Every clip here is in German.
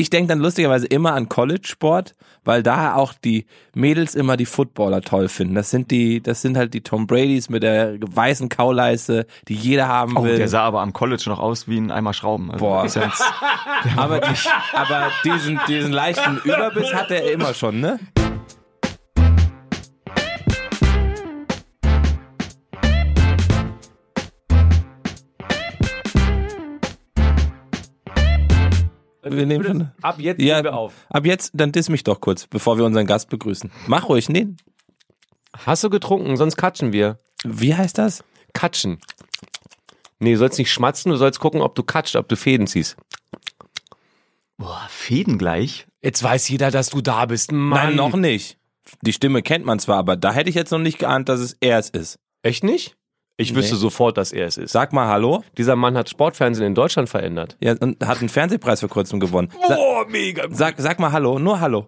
ich denke dann lustigerweise immer an College-Sport, weil da auch die Mädels immer die Footballer toll finden. Das sind die, das sind halt die Tom Bradys mit der weißen Kauleiste, die jeder haben Oh, will. der sah aber am College noch aus wie ein Eimer Schrauben. Also Boah. aber, die, aber diesen, diesen leichten Überbiss hat er immer schon, ne? Wir nehmen schon. Ab jetzt Ja, nehmen wir auf. ab jetzt, dann diss mich doch kurz, bevor wir unseren Gast begrüßen. Mach ruhig, nee. Hast du getrunken? Sonst katschen wir. Wie heißt das? Katschen. Nee, du sollst nicht schmatzen, du sollst gucken, ob du katscht, ob du Fäden ziehst. boah, Fäden gleich. Jetzt weiß jeder, dass du da bist. Mann. Nein, noch nicht. Die Stimme kennt man zwar, aber da hätte ich jetzt noch nicht geahnt, dass es er es ist. Echt nicht? Ich wüsste Nee. sofort, dass er es ist. Sag mal Hallo. Dieser Mann hat Sportfernsehen in Deutschland verändert. Ja, und hat einen Fernsehpreis vor kurzem gewonnen. Sa Boah, mega. sag, sag mal Hallo, nur Hallo.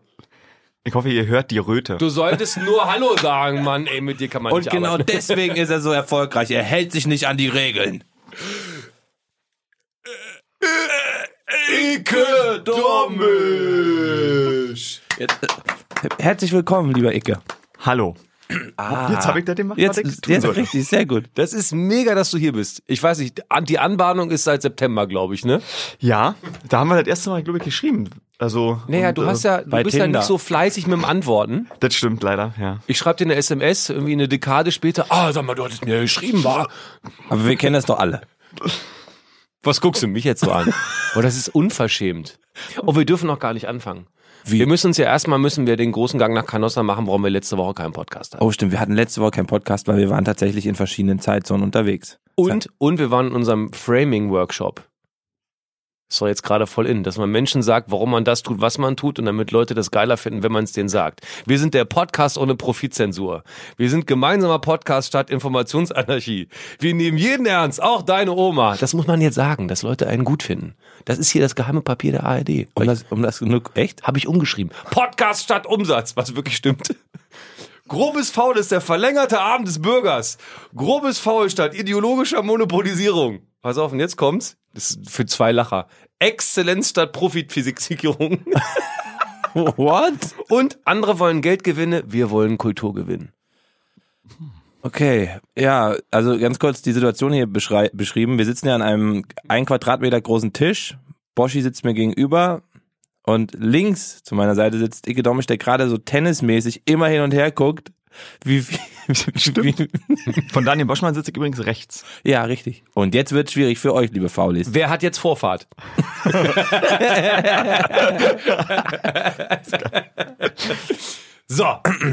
Ich hoffe, ihr hört die Röte. Du solltest nur Hallo sagen, Mann. Ey, mit dir kann man Und nicht genau arbeiten. deswegen ist er so erfolgreich. Er hält sich nicht an die Regeln. Icke Domisch. Herzlich willkommen, lieber Icke. Hallo. Jetzt habe ich Jetzt, was ich tun jetzt richtig, sehr gut. Das ist mega, dass du hier bist. Ich weiß nicht, die Anbahnung ist seit September, glaube ich, ne? Ja, da haben wir das erste Mal, glaube ich, geschrieben. Also, Naja, und, du hast äh, ja, du bist ja Tinder. nicht so fleißig mit dem Antworten. Das stimmt leider, ja. Ich schreibe dir eine SMS, irgendwie eine Dekade später. Ah, sag mal, du hattest mir ja geschrieben, war. Aber wir kennen das doch alle. Was guckst du mich jetzt so an? Oh, das ist unverschämt. Oh, wir dürfen noch gar nicht anfangen. Wie? Wir müssen uns ja erstmal müssen wir den großen Gang nach Canossa machen, warum wir letzte Woche keinen Podcast hatten. Oh, stimmt. Wir hatten letzte Woche keinen Podcast, weil wir waren tatsächlich in verschiedenen Zeitzonen unterwegs. Und, und wir waren in unserem Framing-Workshop. Ist doch jetzt gerade voll in, dass man Menschen sagt, warum man das tut, was man tut und damit Leute das geiler finden, wenn man es denen sagt. Wir sind der Podcast ohne Profitzensur. Wir sind gemeinsamer Podcast statt Informationsanarchie. Wir nehmen jeden ernst, auch deine Oma. Das muss man jetzt sagen, dass Leute einen gut finden. Das ist hier das geheime Papier der ARD. Um das, um das echt? Habe ich umgeschrieben. Podcast statt Umsatz, was wirklich stimmt. Grobes Faul ist der verlängerte Arm des Bürgers. Grobes Faul statt ideologischer Monopolisierung. Pass auf, und jetzt kommt's. Das ist für zwei Lacher. Exzellenz statt Profitphysiksierung. What? Und andere wollen Geldgewinne, wir wollen Kulturgewinn. Okay, ja, also ganz kurz die Situation hier beschrieben. Wir sitzen ja an einem ein Quadratmeter großen Tisch. Boschi sitzt mir gegenüber und links zu meiner Seite sitzt Ike Domisch, der gerade so tennismäßig immer hin und her guckt. Wie, wie, wie, Von Daniel Boschmann sitze ich übrigens rechts. ja, richtig. Und jetzt wird schwierig für euch, liebe Faulis. Wer hat jetzt Vorfahrt? so,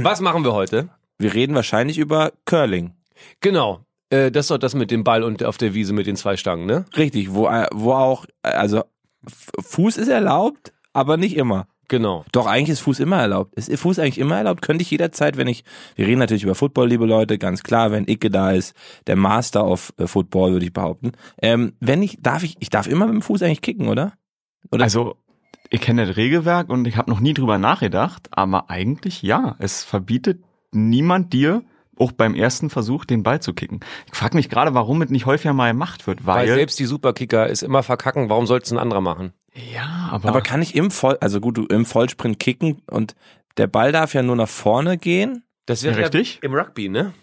was machen wir heute? Wir reden wahrscheinlich über Curling. Genau. Äh, das ist doch das mit dem Ball und auf der Wiese mit den zwei Stangen, ne? Richtig, wo, äh, wo auch, also Fuß ist erlaubt, aber nicht immer. Genau. Doch, eigentlich ist Fuß immer erlaubt. Ist Fuß eigentlich immer erlaubt? Könnte ich jederzeit, wenn ich, wir reden natürlich über Football, liebe Leute, ganz klar, wenn Icke da ist, der Master of äh, Football, würde ich behaupten. Ähm, wenn ich, darf ich, ich darf immer mit dem Fuß eigentlich kicken, oder? Oder? Also, ich kenne das Regelwerk und ich habe noch nie drüber nachgedacht, aber eigentlich ja. Es verbietet niemand dir, auch beim ersten Versuch, den Ball zu kicken. Ich frage mich gerade, warum es nicht häufiger mal gemacht wird, Weil weil... selbst die Superkicker ist immer verkacken, warum soll es ein anderer machen? Ja, aber... Aber kann ich im Voll, also gut, du im Vollsprint kicken und der Ball darf ja nur nach vorne gehen. Das Ja, richtig. im Rugby, ne?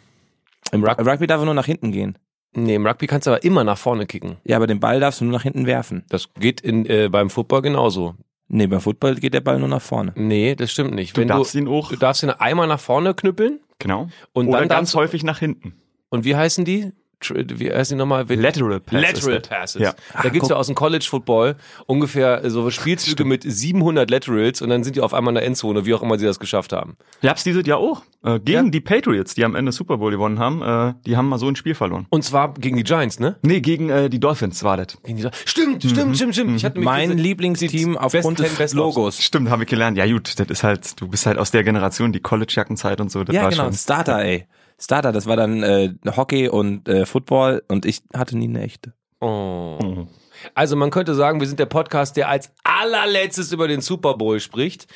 Im Rug Rugby darf er nur nach hinten gehen. Nee, im Rugby kannst du aber immer nach vorne kicken. Ja, aber den Ball darfst du nur nach hinten werfen. Das geht in, äh, beim Football genauso. Nee, beim Football geht der Ball nur nach vorne. Nee, das stimmt nicht. du Wenn darfst ihn auch... du darfst ihn einmal nach vorne knüppeln Genau. und Oder dann ganz häufig nach hinten. und wie heißen die? Wie heißen die nochmal? Lateral Pass Lateral ist das. Passes. Ja. Da gibt's guck. ja aus dem College Football ungefähr äh, so Spielzüge mit 700 Laterals und dann sind die auf einmal in der Endzone, wie auch immer sie das geschafft haben. Gab's dieses Jahr auch. Äh, gegen Ja. die Patriots, die am Ende Super Bowl gewonnen haben. Äh, die haben mal so ein Spiel verloren. Und zwar gegen die Giants, ne? Nee, gegen äh, die Dolphins war das. Gegen die Stimmt, stimmt, stimmt, stimmt. Ich hatte mich Mein Lieblingsteam aufgrund des Best Logos. Stimmt, habe ich gelernt. Ja gut, das ist halt, du bist halt aus der Generation, die College-Jackenzeit und so. Das Ja, war genau, schon. Starter, ey. Starter, das war dann äh, Hockey und äh, Football und ich hatte nie eine echte. Oh. Mhm. Also man könnte sagen, wir sind der Podcast, der als allerletztes über den Super Bowl spricht.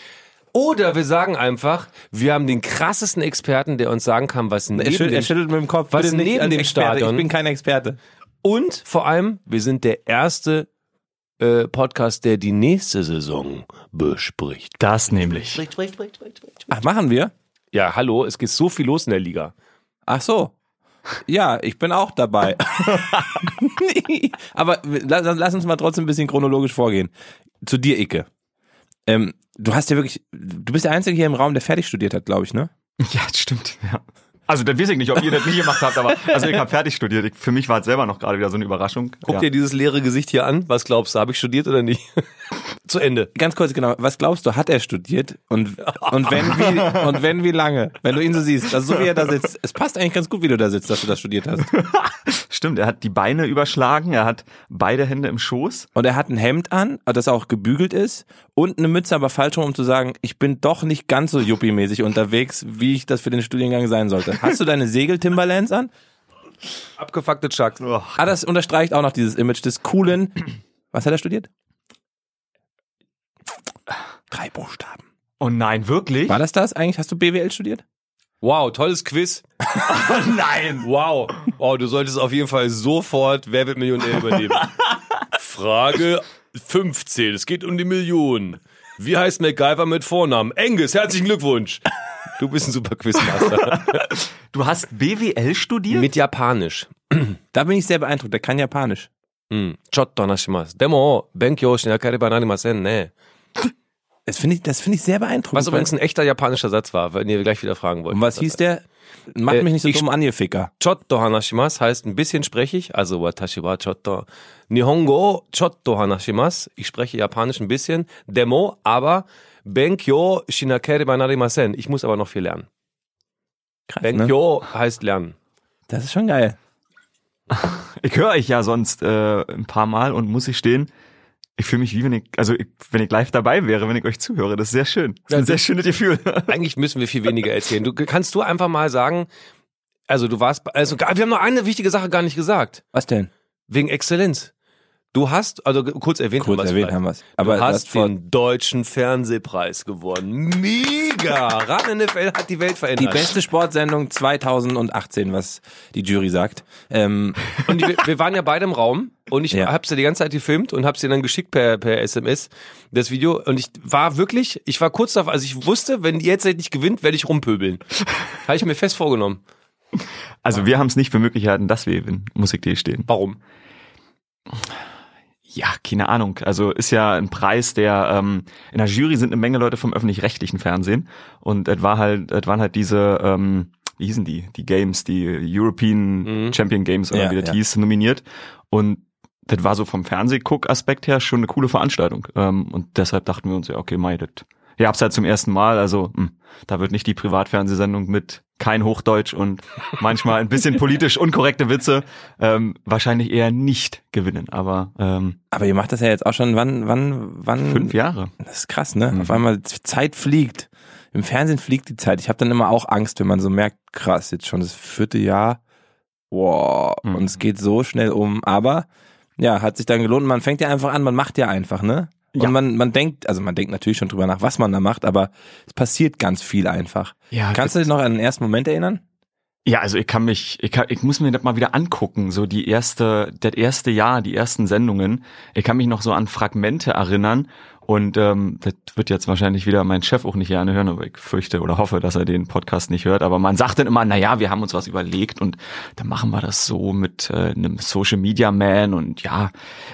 Oder wir sagen einfach, wir haben den krassesten Experten, der uns sagen kann, was neben Er, schüttelt, er schüttelt mit dem Kopf. Was neben dem Experte. Stadion? Ich bin kein Experte. Und vor allem, wir sind der erste äh, Podcast, der die nächste Saison bespricht. Das nämlich. Ach, machen wir? Ja, hallo, es geht so viel los in der Liga. Ach so. Ja, ich bin auch dabei. Aber lass, lass uns mal trotzdem ein bisschen chronologisch vorgehen. Zu dir, Icke. Ähm, du hast ja wirklich, du bist der Einzige hier im Raum, der fertig studiert hat, glaube ich, ne? Ja, das stimmt. Ja. Also, das weiß ich nicht, ob ihr das nicht gemacht habt, aber also ich habe fertig studiert. Ich, für mich war es selber noch gerade wieder so eine Überraschung. Guck ja. dir dieses leere Gesicht hier an. Was glaubst du, habe ich studiert oder nicht? Zu Ende. Ganz kurz, genau. Was glaubst du, hat er studiert? Und, und wenn, wie, und wenn, wie lange? Wenn du ihn so siehst, also so wie er da sitzt. Es passt eigentlich ganz gut, wie du da sitzt, dass du das studiert hast. Stimmt, er hat die Beine überschlagen, er hat beide Hände im Schoß. Und er hat ein Hemd an, das auch gebügelt ist und eine Mütze, aber falsch rum, um zu sagen, ich bin doch nicht ganz so yuppie-mäßig unterwegs, wie ich das für den Studiengang sein sollte. Hast du deine Segel-Timberlands an? Abgefuckte Chucks. Ah, das unterstreicht auch noch dieses Image des coolen. Was hat er studiert? Drei Buchstaben. Oh nein, wirklich? War das das eigentlich? Hast du BWL studiert? Wow, tolles Quiz. nein. Wow. Wow, du solltest auf jeden Fall sofort Wer wird Millionär übernehmen. Frage 15. Es geht um die Million. Wie heißt MacGyver mit Vornamen? Angus, herzlichen Glückwunsch. Du bist ein super Quizmaster. du hast BWL studiert? Mit Japanisch. da bin ich sehr beeindruckt, der kann Japanisch. Hm, chotto Mm. Demo, Benkyo, ne, ne. Das finde ich, das find ich sehr beeindruckend. Was übrigens ein echter japanischer Satz war, wenn ihr gleich wieder fragen wollt. Und was hieß der? Macht äh, mich nicht so dumm an, ihr Ficker. Chotto hanashimasu heißt ein bisschen spreche ich, also watashi wa chotto nihongo chotto hanashimasu, Ich spreche Japanisch ein bisschen, Demo, aber Benkyo Shinakere Banarimasen. Ich muss aber noch viel lernen. Krass, Benkyo ne? heißt lernen. Das ist schon geil. Ich höre euch ja sonst äh, ein paar Mal und muss ich stehen. Ich fühle mich wie wenn ich, also ich, wenn ich live dabei wäre, wenn ich euch zuhöre. Das ist sehr schön. Das ist ein sehr schönes Gefühl. Eigentlich müssen wir viel weniger erzählen. Du kannst du einfach mal sagen, also du warst, also wir haben noch eine wichtige Sache gar nicht gesagt. Was denn? Wegen Exzellenz. Du hast, also kurz erwähnt Kurz haben wir's erwähnt haben wir es. Aber du hast den deutschen Fernsehpreis gewonnen. Mega! Ran NFL hat die Welt die verändert. beste Sportsendung 2018, was die Jury sagt. Ähm, Und die, wir waren ja beide im Raum und ich Ja. hab's dir die ganze Zeit gefilmt und hab's dir dann geschickt per, per SMS, das Video. Und ich war wirklich, ich war kurz davor, also ich wusste, wenn die jetzt nicht gewinnt, werde ich rumpöbeln. Habe ich mir fest vorgenommen. Also wir haben es nicht für möglich gehalten, dass wir gewinnen, muss ich dir stehen. Warum? Ja, keine Ahnung. Also ist ja ein Preis, der ähm, in der Jury sind eine Menge Leute vom öffentlich-rechtlichen Fernsehen und es war halt, es waren halt diese, ähm, wie hießen die, die Games, die European Mhm. Champion Games oder Ja, wie das ja. hieß, nominiert und das war so vom Fernsehguck-Aspekt her schon eine coole Veranstaltung ähm, und deshalb dachten wir uns ja, okay, mei, das ihr habt's halt zum ersten Mal, also mh, da wird nicht die Privatfernsehsendung mit kein Hochdeutsch und manchmal ein bisschen politisch unkorrekte Witze ähm, wahrscheinlich eher nicht gewinnen. Aber ähm, aber ihr macht das ja jetzt auch schon, wann, wann, wann? fünf Jahre. Das ist krass, ne? Mhm. Auf einmal Zeit fliegt. Im Fernsehen fliegt die Zeit. Ich habe dann immer auch Angst, wenn man so merkt, krass, jetzt schon das vierte Jahr. Wow, Mhm. und es geht so schnell um. Aber ja, hat sich dann gelohnt. Man fängt ja einfach an, man macht ja einfach, ne? Und Ja. man, man denkt, also man denkt natürlich schon drüber nach, was man da macht, aber es passiert ganz viel einfach. Ja, Kannst du dich noch an den ersten Moment erinnern? Ja, also ich kann mich, ich, kann, ich muss mir das mal wieder angucken, so die erste, das erste Jahr, die ersten Sendungen. Ich kann mich noch so an Fragmente erinnern und ähm, das wird jetzt wahrscheinlich wieder mein Chef auch nicht gerne hören, aber ich fürchte oder hoffe, dass er den Podcast nicht hört. Aber man sagt dann immer, na ja, wir haben uns was überlegt und dann machen wir das so mit äh, einem Social Media Man und ja,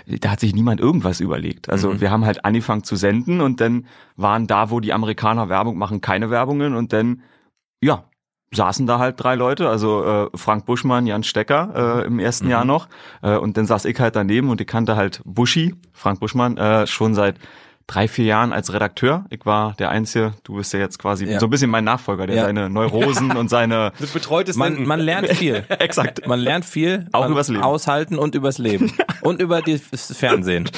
da hat sich niemand irgendwas überlegt. Also wir haben halt angefangen zu senden und dann waren da, wo die Amerikaner Werbung machen, keine Werbungen und dann ja, saßen da halt drei Leute, also äh, Frank Buschmann, Jan Stecker äh, im ersten Jahr noch äh, und dann saß ich halt daneben und ich kannte halt Buschi, Frank Buschmann, äh, schon seit drei, vier Jahren als Redakteur. Ich war der Einzige, du bist ja jetzt quasi Ja. so ein bisschen mein Nachfolger, der Ja. seine Neurosen und seine Das betreutes Man, man lernt viel. Exakt. Man lernt viel. Auch übers Leben. Aushalten und übers Leben. und über das Fernsehen.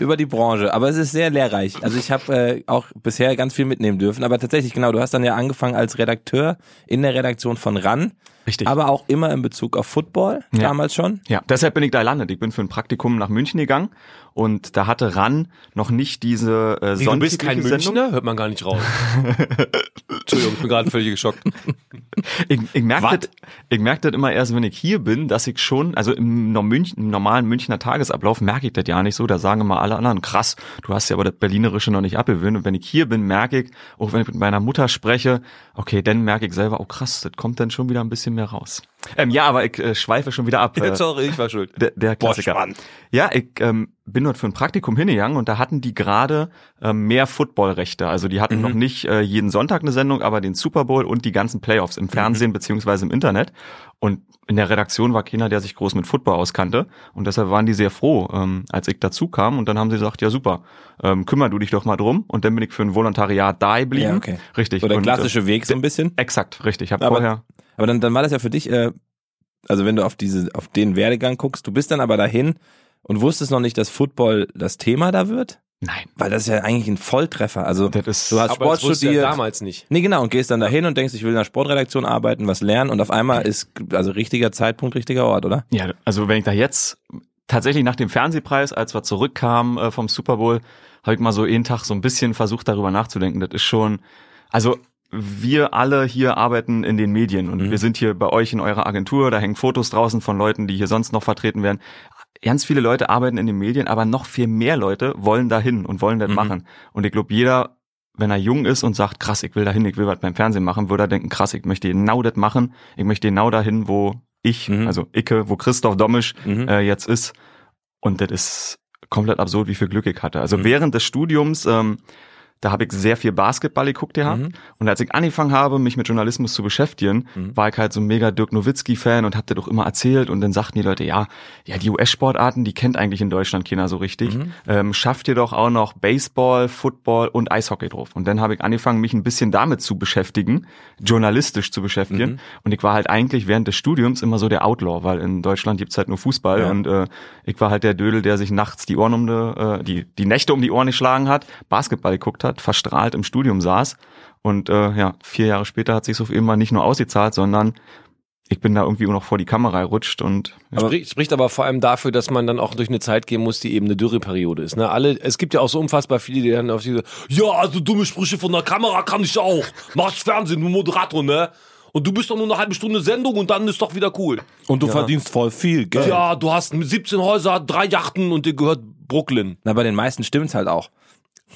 über die Branche. Aber es ist sehr lehrreich. Also ich habe äh, auch bisher ganz viel mitnehmen dürfen. Aber tatsächlich, genau, du hast dann ja angefangen als Redakteur in der Redaktion von RAN. Richtig. Aber auch immer in Bezug auf Football, Ja. damals schon. Ja, deshalb bin ich da gelandet. Ich bin für ein Praktikum nach München gegangen und da hatte RAN noch nicht diese äh, Wie, du bist kein Sendung. Münchner? Hört man gar nicht raus. Entschuldigung, ich bin gerade völlig geschockt. Ich, ich merke das, ich merk das immer erst, wenn ich hier bin, dass ich schon, also im, Münch, im normalen Münchner Tagesablauf merke ich das ja nicht so. Da sagen immer alle anderen, krass, du hast ja aber das Berlinerische noch nicht abgewöhnt. Und wenn ich hier bin, merke ich, auch wenn ich mit meiner Mutter spreche, okay, dann merke ich selber, oh krass, das kommt dann schon wieder ein bisschen mehr raus. Ähm, ja, aber ich äh, schweife schon wieder ab. Äh, Sorry, ich war schuld. der, der Boah, Klassiker. spannend. Ja, ich ähm, bin dort für ein Praktikum hingegangen und da hatten die gerade ähm, mehr Footballrechte. Also die hatten noch nicht äh, jeden Sonntag eine Sendung, aber den Super Bowl und die ganzen Playoffs im Fernsehen beziehungsweise im Internet. Und in der Redaktion war keiner, der sich groß mit Football auskannte. Und deshalb waren die sehr froh, ähm, als ich dazu kam. Und dann haben sie gesagt, ja super, ähm, kümmer du dich doch mal drum. Und dann bin ich für ein Volontariat da geblieben. Ja, okay. Richtig. So der Und, klassische Weg so ein bisschen. Äh, exakt, richtig. Ich habe Aber- vorher Aber dann, dann war das ja für dich, äh, also wenn du auf diese, auf den Werdegang guckst, du bist dann aber dahin und wusstest noch nicht, dass Football das Thema da wird? Nein. Weil das ist ja eigentlich ein Volltreffer. Also Das ist- du hast Aber Sport das wusste studiert. ja damals nicht. Nee, genau, und gehst dann dahin und denkst, ich will in der Sportredaktion arbeiten, was lernen und auf einmal ist, also richtiger Zeitpunkt, richtiger Ort, oder? Ja, also wenn ich da jetzt tatsächlich nach dem Fernsehpreis, als wir zurückkamen äh, vom Super Bowl, habe ich mal so jeden Tag so ein bisschen versucht, darüber nachzudenken. Das ist schon, also wir alle hier arbeiten in den Medien und Mhm. wir sind hier bei euch in eurer Agentur, da hängen Fotos draußen von Leuten, die hier sonst noch vertreten werden. Ganz viele Leute arbeiten in den Medien, aber noch viel mehr Leute wollen dahin und wollen das Mhm. machen. Und ich glaube, jeder, wenn er jung ist und sagt, krass, ich will dahin, ich will was beim Fernsehen machen, würde er denken, krass, ich möchte genau das machen, ich möchte genau dahin, wo ich, Mhm. also Icke, wo Christoph Domisch Mhm. äh, jetzt ist. Und das ist komplett absurd, wie viel Glück ich hatte. Also Mhm. während des Studiums, ähm, da habe ich sehr viel Basketball geguckt gehabt. Mhm. Und als ich angefangen habe, mich mit Journalismus zu beschäftigen, Mhm. war ich halt so ein mega Dirk Nowitzki-Fan und hab das doch immer erzählt. Und dann sagten die Leute, ja, ja, die US-Sportarten, die kennt eigentlich in Deutschland keiner so richtig. Mhm. Ähm, schafft ihr doch auch noch Baseball, Football und Eishockey drauf. Und dann habe ich angefangen, mich ein bisschen damit zu beschäftigen, journalistisch zu beschäftigen. Mhm. Und ich war halt eigentlich während des Studiums immer so der Outlaw, weil in Deutschland gibt's halt nur Fußball. Ja. Und äh, ich war halt der Dödel, der sich nachts die Ohren um die, äh, die, die Nächte um die Ohren geschlagen hat, Basketball geguckt hat, verstrahlt im Studium saß. Und äh, ja, vier Jahre später hat sich auf immer nicht nur ausgezahlt, sondern ich bin da irgendwie auch noch vor die Kamera gerutscht und ja. Spricht, spricht aber vor allem dafür, dass man dann auch durch eine Zeit gehen muss, die eben eine Dürreperiode ist. Ne? Alle, es gibt ja auch so unfassbar viele, die dann auf diese, ja, also dumme Sprüche von der Kamera kann ich auch. Mach ich Fernsehen, du Moderator, ne? Und du bist doch nur eine halbe Stunde Sendung und dann ist doch wieder cool. Und du Ja. verdienst voll viel Geld. Ja, du hast 17 Häuser, drei Yachten und dir gehört Brooklyn. Na, bei den meisten stimmt's halt auch.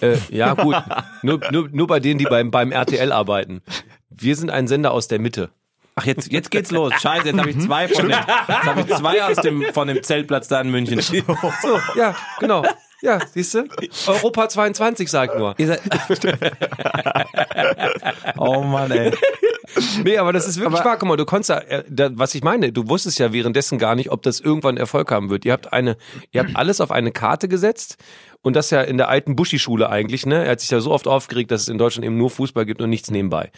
Äh, ja, gut. nur, nur, nur bei denen, die beim, beim RTL arbeiten. Wir sind ein Sender aus der Mitte. Ach, jetzt, jetzt geht's los. Scheiße, jetzt habe ich zwei von dem, jetzt hab ich zwei aus dem, von dem Zeltplatz da in München. So, ja, genau. Ja, siehst du? Europa 22 sagt nur. Oh Mann, ey. Nee, aber das ist wirklich wahr. Guck mal, du konntest ja, äh, da, was ich meine, du wusstest ja währenddessen gar nicht, ob das irgendwann Erfolg haben wird. Ihr habt eine, ihr habt alles auf eine Karte gesetzt und das ja in der alten Buschi-Schule eigentlich, ne? Er hat sich ja so oft aufgeregt, dass es in Deutschland eben nur Fußball gibt und nichts nebenbei.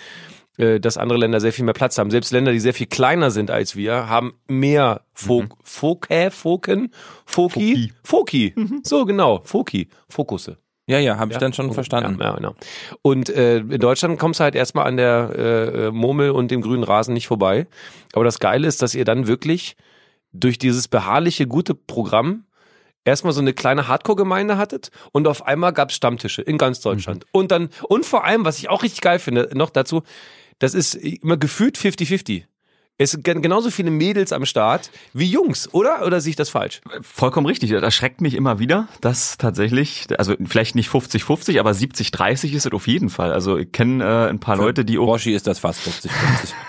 Äh, Dass andere Länder sehr viel mehr Platz haben. Selbst Länder, die sehr viel kleiner sind als wir, haben mehr Fok, Fokä, Foken, Foki, Foki. So genau, Foki, Fokusse. Ja, ja, habe ich dann schon verstanden. Ja, ja, genau. Und äh, in Deutschland kommst du halt erstmal an der äh, Murmel und dem grünen Rasen nicht vorbei. Aber das Geile ist, dass ihr dann wirklich durch dieses beharrliche, gute Programm erstmal so eine kleine Hardcore-Gemeinde hattet und auf einmal gab's Stammtische in ganz Deutschland. Und dann, und vor allem, was ich auch richtig geil finde, noch dazu, das ist immer gefühlt 50-50. Es sind gen- genauso viele Mädels am Start wie Jungs, oder? Oder sehe ich das falsch? Vollkommen richtig. Das erschreckt mich immer wieder, dass tatsächlich, also vielleicht nicht 50-50, aber 70-30 ist es auf jeden Fall. Also ich kenne äh, ein paar Leute, die Boschi ist das fast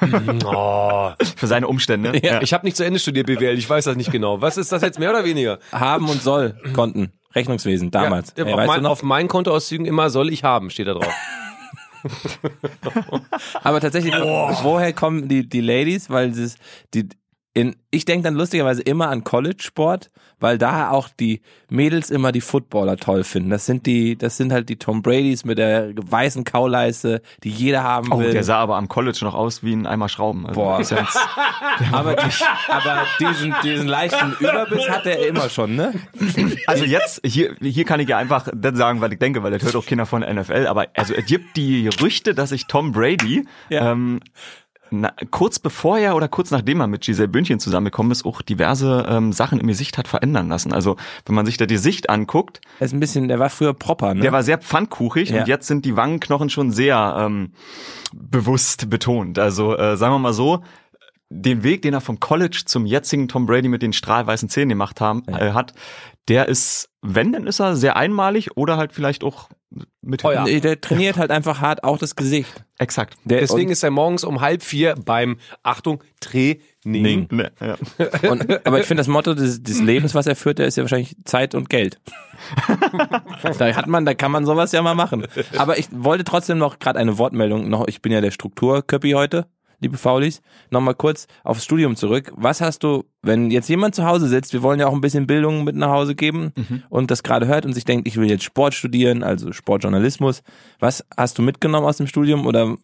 50-50. Oh. für seine Umstände. Ja. Ich habe nicht zu Ende studiert BWL, ich weiß das nicht genau. Was ist das jetzt mehr oder weniger? Haben und soll Konten. Rechnungswesen, damals. Ja, Ey, auf, mein, du noch? auf meinen Kontoauszügen immer soll ich haben, steht da drauf. Aber tatsächlich, woher kommen die, die Ladies? Weil es die in, ich denke dann lustigerweise immer an College-Sport, weil da auch die Mädels immer die Footballer toll finden. Das sind die, das sind halt die Tom Bradys mit der weißen Kauleiste, die jeder haben Oh, will. der sah aber am College noch aus wie ein Eimer Schrauben. Also Boah. jetzt- aber, die, aber diesen, diesen leichten Überbiss hat er immer schon, ne? also jetzt, hier, hier kann ich ja einfach das sagen, weil ich denke, weil das hört auch Kinder von NFL, aber also es gibt die Gerüchte, dass sich Tom Brady Ja. ähm, na, kurz bevor er oder kurz nachdem er mit Giselle Bündchen zusammengekommen ist, auch diverse ähm, Sachen im Gesicht hat verändern lassen. Also wenn man sich da die Sicht anguckt, Er ist ein bisschen, der war früher proper, ne? der war sehr pfannkuchig Ja. und jetzt sind die Wangenknochen schon sehr ähm, bewusst betont. Also äh, sagen wir mal so, den Weg, den er vom College zum jetzigen Tom Brady mit den strahlweißen Zähnen gemacht haben, äh, hat, der ist, wenn, dann ist er sehr einmalig oder halt vielleicht auch mit Teuer. Nee, der trainiert halt einfach hart auch das Gesicht. Exakt. Der, Deswegen ist er morgens um halb vier beim, Achtung, Training. Ne, ja. und, aber ich finde das Motto des, des Lebens, was er führt, der ist ja wahrscheinlich Zeit und Geld. da hat man, da kann man sowas ja mal machen. Aber ich wollte trotzdem noch gerade eine Wortmeldung noch. Ich bin ja der Strukturköppi heute, liebe Faulis. Nochmal kurz aufs Studium zurück. Was hast du, wenn jetzt jemand zu Hause sitzt, wir wollen ja auch ein bisschen Bildung mit nach Hause geben und das gerade hört und sich denkt, ich will jetzt Sport studieren, also Sportjournalismus. Was hast du mitgenommen aus dem Studium oder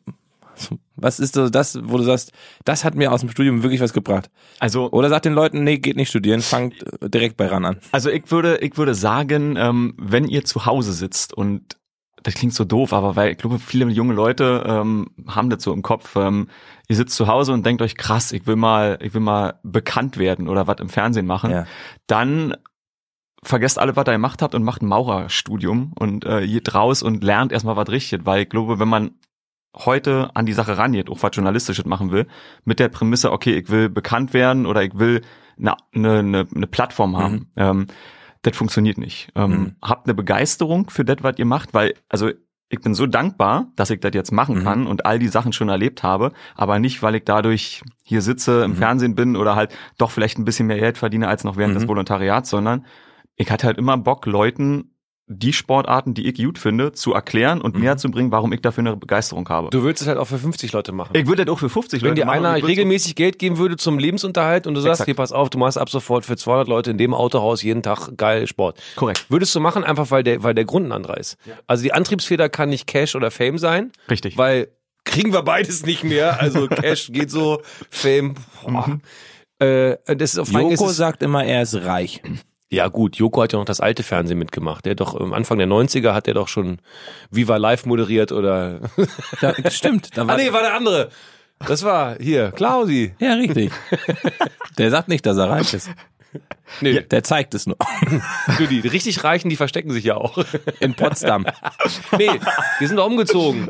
was ist so das, wo du sagst, das hat mir aus dem Studium wirklich was gebracht? Also Oder sagt den Leuten, nee, geht nicht studieren, fangt direkt bei ran an. Also ich würde, ich würde sagen, ähm, wenn ihr zu Hause sitzt und das klingt so doof, aber weil ich glaube, viele junge Leute ähm, haben das so im Kopf. Ähm, ihr sitzt zu Hause und denkt euch, krass, ich will mal, ich will mal bekannt werden oder was im Fernsehen machen. Ja. Dann vergesst alle, was ihr gemacht habt und macht ein Maurerstudium und äh, geht raus und lernt erstmal was richtig, weil ich glaube, wenn man heute an die Sache rangeht, auch was Journalistisches machen will, mit der Prämisse, okay, ich will bekannt werden oder ich will eine, eine, eine, Plattform haben, ähm, das funktioniert nicht. Ähm, Mhm. Habt eine Begeisterung für das, was ihr macht, weil, also ich bin so dankbar, dass ich das jetzt machen Mhm. kann und all die Sachen schon erlebt habe, aber nicht, weil ich dadurch hier sitze, im Fernsehen bin oder halt doch vielleicht ein bisschen mehr Geld verdiene als noch während Mhm. des Volontariats, sondern ich hatte halt immer Bock, Leuten die Sportarten, die ich gut finde, zu erklären und Mhm. näher zu bringen, warum ich dafür eine Begeisterung habe. Du würdest es halt auch für 50 Leute machen. ich würde das auch für 50 Wenn Leute dir machen einer und ich würd's- regelmäßig Geld geben würde zum Lebensunterhalt und du sagst, Exakt. hier pass auf, du machst ab sofort für 200 Leute in dem Autohaus jeden Tag geil Sport. Korrekt. Würdest du machen, einfach weil der, weil der Grund ein anderer ist. Also die Antriebsfeder kann nicht Cash oder Fame sein, Richtig. weil kriegen wir beides nicht mehr. Also Cash geht so, Fame. Boah. Äh, das ist auf ist Joko es- sagt immer, er ist reich. Ja gut, Joko hat ja noch das alte Fernsehen mitgemacht. Der doch am Anfang der 90er hat er doch schon Viva Live moderiert oder. Da, stimmt. Da war, ah nee, war der andere. Das war hier, Klausi. Ja, richtig. Der sagt nicht, dass er reich ist. Nee, Der zeigt es nur. du, die richtig Reichen, die verstecken sich ja auch. In Potsdam. nee, die sind doch umgezogen.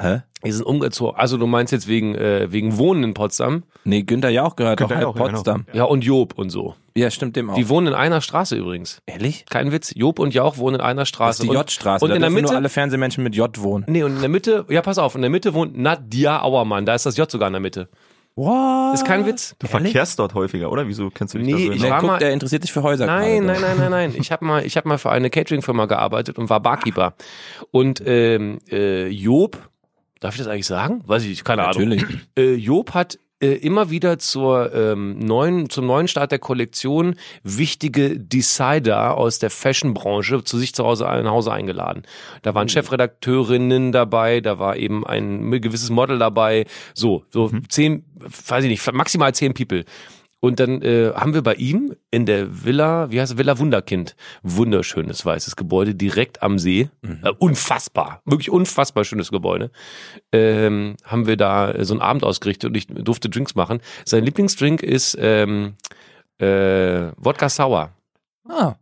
Hä? Die sind umgezogen. Also du meinst jetzt wegen, äh, wegen Wohnen in Potsdam? Nee, Günther Jauch gehört doch Günther halb Jauch, ja, genau. Potsdam. Ja, und Job und so. Ja, stimmt dem auch. Die wohnen in einer Straße übrigens. Ehrlich? Kein Witz. Job und Jauch wohnen in einer Das Straße. ist die Und- J-Straße. Und da in der Mitte, nur alle Fernsehmenschen mit J wohnen. nee, und in der Mitte, ja, pass auf, in der Mitte wohnt Nadja Auermann. Da ist das J sogar in der Mitte. What? Ist kein Witz. Du verkehrst dort häufiger, oder? Wieso kennst du dich Nee, da so ich in- Der, war mal- der interessiert sich für Häuser. Nein, gerade. nein, nein, nein, nein. Ich habe mal, ich habe mal für eine Catering-Firma gearbeitet und war Barkeeper. Und ähm, äh, Job, darf ich das eigentlich sagen? Weiß ich, keine Natürlich. Ahnung. Äh, Job hat äh, immer wieder zur ähm, neuen, zum neuen Start der Kollektion wichtige Decider aus der Fashion-Branche zu sich zu Hause nach Hause eingeladen. Da waren Chefredakteurinnen dabei, da war eben ein gewisses Model dabei, so so zehn, weiß ich nicht, maximal zehn People. Und dann äh, haben wir bei ihm in der Villa, wie heißt es, Villa Wunderkind, wunderschönes weißes Gebäude direkt am See, äh, unfassbar, wirklich unfassbar schönes Gebäude. Ähm, haben wir da so einen Abend ausgerichtet und ich durfte Drinks machen. Sein Lieblingsdrink ist ähm, äh, Wodka Sour. Ah,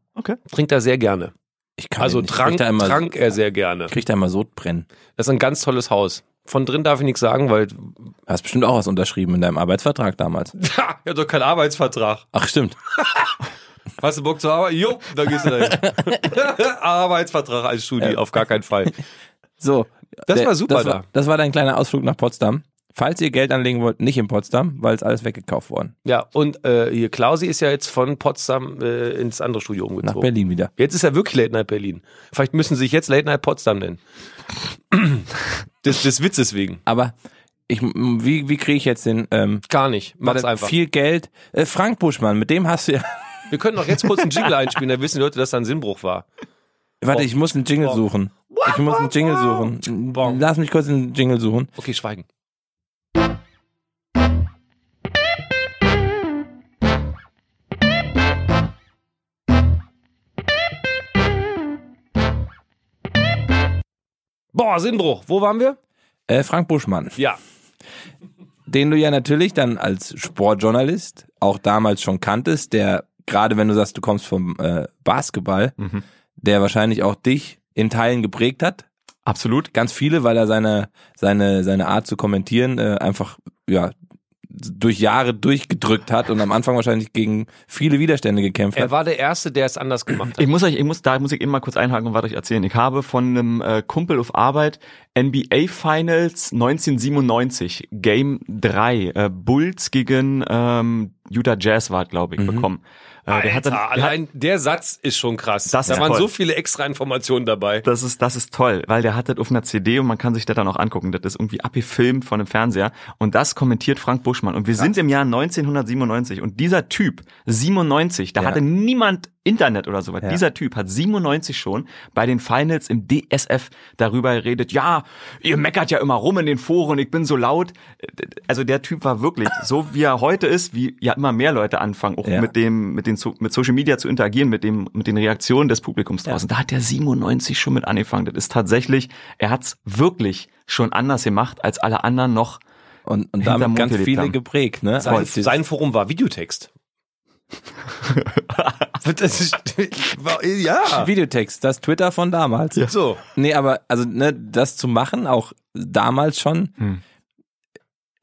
Trinkt er sehr gerne. ich kann Also nicht. trank, immer, trank er sehr gerne. Kriegt da immer Sodbrennen. Das ist ein ganz tolles Haus. Von drin darf ich nichts sagen, weil Hast bestimmt auch was unterschrieben in deinem Arbeitsvertrag damals. ja doch keinen Arbeitsvertrag. Ach, stimmt. Hast du Bock zu arbeiten? Jo, da gehst du dahin. Arbeitsvertrag als Studi, auf gar keinen Fall. So. Das der- war super das da. war, das war dein kleiner Ausflug nach Potsdam. Falls ihr Geld anlegen wollt, nicht in Potsdam, weil es alles weggekauft worden. Ja, und äh, hier Klausi ist ja jetzt von Potsdam äh, ins andere Studio Nach umgezogen. Berlin wieder. Jetzt ist er wirklich Late Night Berlin. Vielleicht müssen sie sich jetzt Late Night Potsdam nennen. Des, des Witzes wegen. Aber ich, wie, wie kriege ich jetzt den, ähm, Gar nicht. Mach's einfach. viel Geld? Äh, Frank Buschmann, mit dem hast du ja, Wir können doch jetzt kurz einen Jingle einspielen, da wissen die Leute, dass da ein Sinnbruch war. warte, ich muss einen Jingle suchen. Ich muss einen Jingle suchen. Lass mich kurz einen Jingle suchen. Okay, schweigen. Boah, Sinnbruch. Wo waren wir? Äh, Frank Buschmann. Ja. den du ja natürlich dann als Sportjournalist auch damals schon kanntest, der gerade wenn du sagst, du kommst vom äh, Basketball, Mhm. der wahrscheinlich auch dich in Teilen geprägt hat. Absolut. Ganz viele, weil er seine seine seine Art zu kommentieren äh, einfach ja durch Jahre durchgedrückt hat und am Anfang wahrscheinlich gegen viele Widerstände gekämpft Er hat. war der Erste, der es anders gemacht hat. Ich muss euch, ich muss, da muss ich eben mal kurz einhaken und was euch erzählen. Ich habe von einem äh, Kumpel auf Arbeit NBA Finals 1997, Game 3, äh, Bulls gegen ähm, Utah Jazz war, glaube ich, bekommen. Äh, der hat dann- Alter, der hat- allein der Satz ist schon krass. Das da ist waren toll. so viele extra Informationen dabei. Das ist, das ist toll, weil der hat das auf einer CD und man kann sich das dann auch angucken. Das ist irgendwie abgefilmt von einem Fernseher. Und das kommentiert Frank Buschmann. Und wir sind im Jahr 1997 und dieser Typ, 97, da Ja. hatte niemand Internet oder sowas. Ja. Dieser Typ hat 97 schon bei den Finals im DSF darüber geredet, ja, ihr meckert ja immer rum in den Foren, ich bin so laut. Also der Typ war wirklich so, wie er heute ist, wie ja immer mehr Leute anfangen, auch Ja. mit dem, mit den, mit Social Media zu interagieren, mit dem, mit den Reaktionen des Publikums draußen. Da hat der 97 schon mit angefangen. Das ist tatsächlich, er hat's wirklich schon anders gemacht, als alle anderen noch. und, und damit ganz viele haben. geprägt, ne? Sein, sein Forum war Videotext. Das ja. Videotext, das Twitter von damals. So. Nee, aber also ne, das zu machen, auch damals schon, Hm.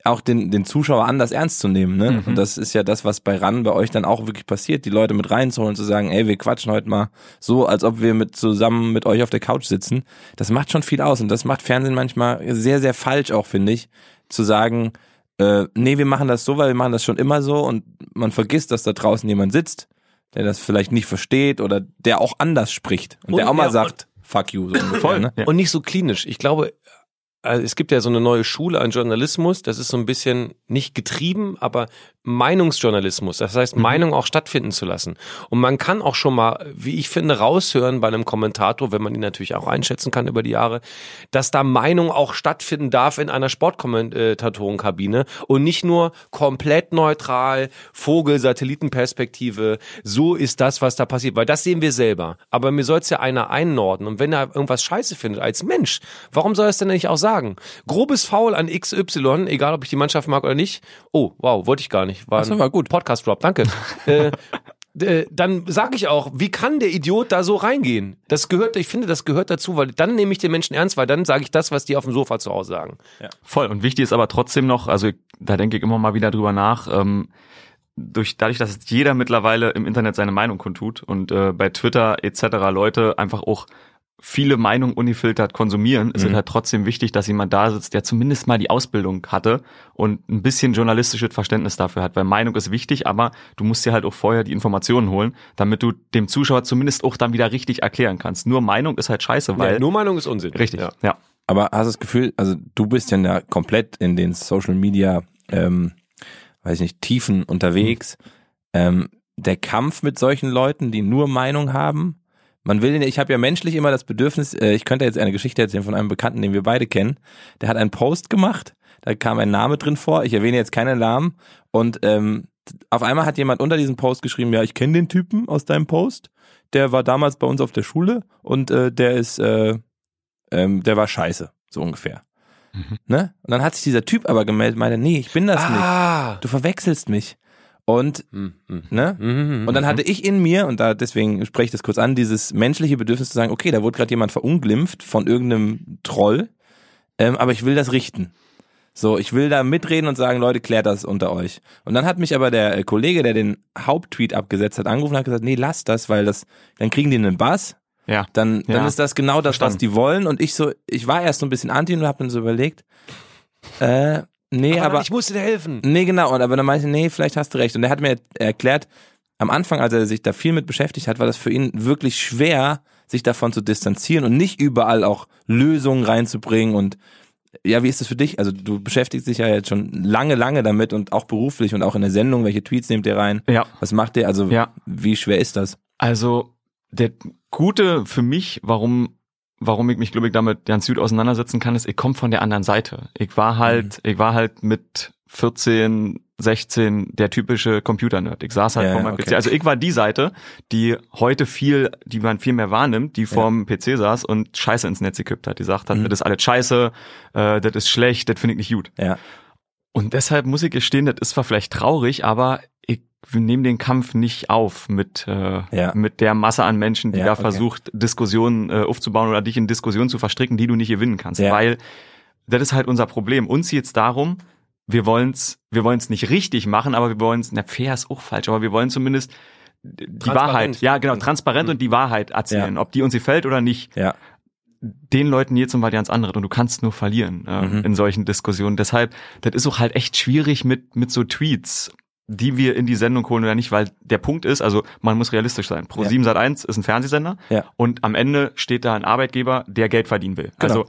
auch den, den Zuschauer anders ernst zu nehmen. Ne? Mhm. Und das ist ja das, was bei RAN bei euch dann auch wirklich passiert, die Leute mit reinzuholen, zu sagen, ey, wir quatschen heute mal so, als ob wir mit zusammen mit euch auf der Couch sitzen. Das macht schon viel aus und das macht Fernsehen manchmal sehr, sehr falsch auch, finde ich, zu sagen, äh, nee, wir machen das so, weil wir machen das schon immer so und man vergisst, dass da draußen jemand sitzt, der das vielleicht nicht versteht oder der auch anders spricht und, Und der auch mal ja, sagt, fuck you. So ungefähr. Ne? Und nicht so klinisch. Ich glaube, also es gibt ja so eine neue Schule an Journalismus, das ist so ein bisschen nicht getrieben, aber Meinungsjournalismus. Das heißt, Meinung auch stattfinden zu lassen. Und man kann auch schon mal, wie ich finde, raushören bei einem Kommentator, wenn man ihn natürlich auch einschätzen kann über die Jahre, dass da Meinung auch stattfinden darf in einer Sportkommentatorenkabine und nicht nur komplett neutral, Vogel, Satellitenperspektive, so ist das, was da passiert. Weil das sehen wir selber. Aber mir soll es ja einer einnorden. Und wenn er irgendwas scheiße findet als Mensch, warum soll er es denn nicht auch sagen? Grobes Foul an XY, egal ob ich die Mannschaft mag oder nicht. Oh, wow, wollte ich gar nicht. War, so, war gut. Podcast-Drop, danke. äh, äh, dann sage ich auch, wie kann der Idiot da so reingehen? Das gehört, ich finde, das gehört dazu, weil dann nehme ich den Menschen ernst, weil dann sage ich das, was die auf dem Sofa zu Hause sagen. Voll. Und wichtig ist aber trotzdem noch, also da denke ich immer mal wieder drüber nach, ähm, durch, dadurch, dass jeder mittlerweile im Internet seine Meinung kundtut und äh, bei Twitter etc. Leute einfach auch viele Meinungen ungefiltert konsumieren, ist es halt trotzdem wichtig, dass jemand da sitzt, der zumindest mal die Ausbildung hatte und ein bisschen journalistisches Verständnis dafür hat, weil Meinung ist wichtig, aber du musst dir halt auch vorher die Informationen holen, damit du dem Zuschauer zumindest auch dann wieder richtig erklären kannst. Nur Meinung ist halt scheiße, weil Ja, nur Meinung ist Unsinn. richtig, Ja. ja. Aber hast du das Gefühl, also du bist ja ja komplett in den Social Media, ähm, weiß ich nicht, Tiefen unterwegs. Ähm, der Kampf mit solchen Leuten, die nur Meinung haben, man will, ich habe ja menschlich immer das Bedürfnis, äh, ich könnte jetzt eine Geschichte erzählen von einem Bekannten, den wir beide kennen. Der hat einen Post gemacht, da kam ein Name drin vor, ich erwähne jetzt keinen Namen und ähm, auf einmal hat jemand unter diesem Post geschrieben, ja, ich kenne den Typen aus deinem Post, der war damals bei uns auf der Schule und äh, der ist, äh, ähm, der war scheiße, so ungefähr. Ne? Und dann hat sich dieser Typ aber gemeldet, meinte, nee, ich bin das Ah. nicht. Du verwechselst mich. Und, Hm, hm. ne? Mhm. Und dann hatte ich in mir, und da deswegen spreche ich das kurz an, dieses menschliche Bedürfnis zu sagen, okay, da wurde gerade jemand verunglimpft von irgendeinem Troll, ähm, aber ich will das richten. So, ich will da mitreden und sagen, Leute, klärt das unter euch. Und dann hat mich aber der äh, Kollege, der den Haupttweet abgesetzt hat, angerufen und hat gesagt, nee, lass das, weil das, dann kriegen die einen Bass, Ja. dann, dann Ja. ist das genau das, was Verstanden. die wollen. Und ich so, ich war erst so ein bisschen anti und hab dann so überlegt, äh, nee, aber, aber, ich musste dir helfen. nee, genau. Und aber dann meinte ich, nee, vielleicht hast du recht. Und er hat mir erklärt, am Anfang, als er sich da viel mit beschäftigt hat, war das für ihn wirklich schwer, sich davon zu distanzieren und nicht überall auch Lösungen reinzubringen und ja, wie ist das für dich? Also du beschäftigst dich ja jetzt schon lange, lange damit und auch beruflich und auch in der Sendung, welche Tweets nehmt ihr rein? Ja. Was macht ihr? Also Ja. wie schwer ist das? Also der Gute für mich, warum warum ich mich glaube ich damit ganz gut auseinandersetzen kann, ist, ich komme von der anderen Seite. Ich war halt, Mhm. ich war halt mit 14, 16 der typische Computer-Nerd. Ich saß halt Ja, vor meinem okay. PC. Also ich war die Seite, die heute viel, die man viel mehr wahrnimmt, die vorm PC saß und Scheiße ins Netz gekippt hat. Die sagt hat, Mhm. das ist alles scheiße, äh, das ist schlecht, das finde ich nicht gut. Ja. Und deshalb muss ich gestehen, das ist zwar vielleicht traurig, aber ich nehme den Kampf nicht auf mit, äh, Ja. mit der Masse an Menschen, die Ja, da okay. versucht, Diskussionen äh, aufzubauen oder dich in Diskussionen zu verstricken, die du nicht gewinnen kannst. Ja. Weil das ist halt unser Problem. Uns geht's darum, wir wollen's, wir wollen's nicht richtig machen, aber wir wollen's, na fair ist auch falsch, aber wir wollen zumindest die. Wahrheit, ja genau, transparent und die Wahrheit erzählen, ob die uns gefällt oder nicht Ja. den Leuten jetzt zum ganz andere und du kannst nur verlieren äh, Mhm. in solchen Diskussionen. Deshalb, das ist auch halt echt schwierig mit, mit so Tweets, die wir in die Sendung holen oder nicht, weil der Punkt ist, also man muss realistisch sein. Pro7 Sat1 ist ein Fernsehsender Ja. und am Ende steht da ein Arbeitgeber, der Geld verdienen will. Genau. Also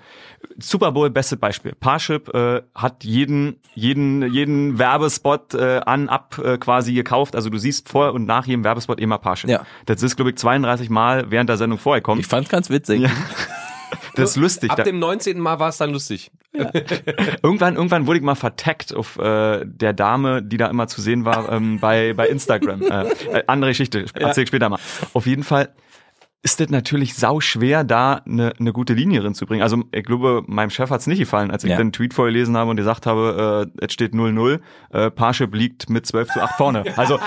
Super Bowl, bestes Beispiel. Parship äh, hat jeden, jeden, jeden Werbespot äh, an, ab äh, quasi gekauft. Also du siehst vor und nach jedem Werbespot immer Parship. Ja. Das ist, glaube ich, 32 Mal während der Sendung vorgekommen. Ich fand's ganz witzig. Ja. Das ist lustig. Ab dem 19. Mal war es dann lustig. Irgendwann, irgendwann wurde ich mal vertaggt auf äh, der Dame, die da immer zu sehen war ähm, bei bei Instagram. Äh, äh, andere Geschichte, erzähl ich später mal. Auf jeden Fall ist das natürlich sau schwer, da eine ne gute Linie drin zu bringen. Also ich glaube, meinem Chef hat's nicht gefallen, als ich Ja. den Tweet vorgelesen habe und gesagt habe, äh, es steht 0-0, äh, Parship liegt mit 12 zu 8 vorne. Also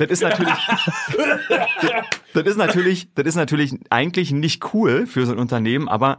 das ist natürlich das ist natürlich, das ist natürlich eigentlich nicht cool für so ein Unternehmen, aber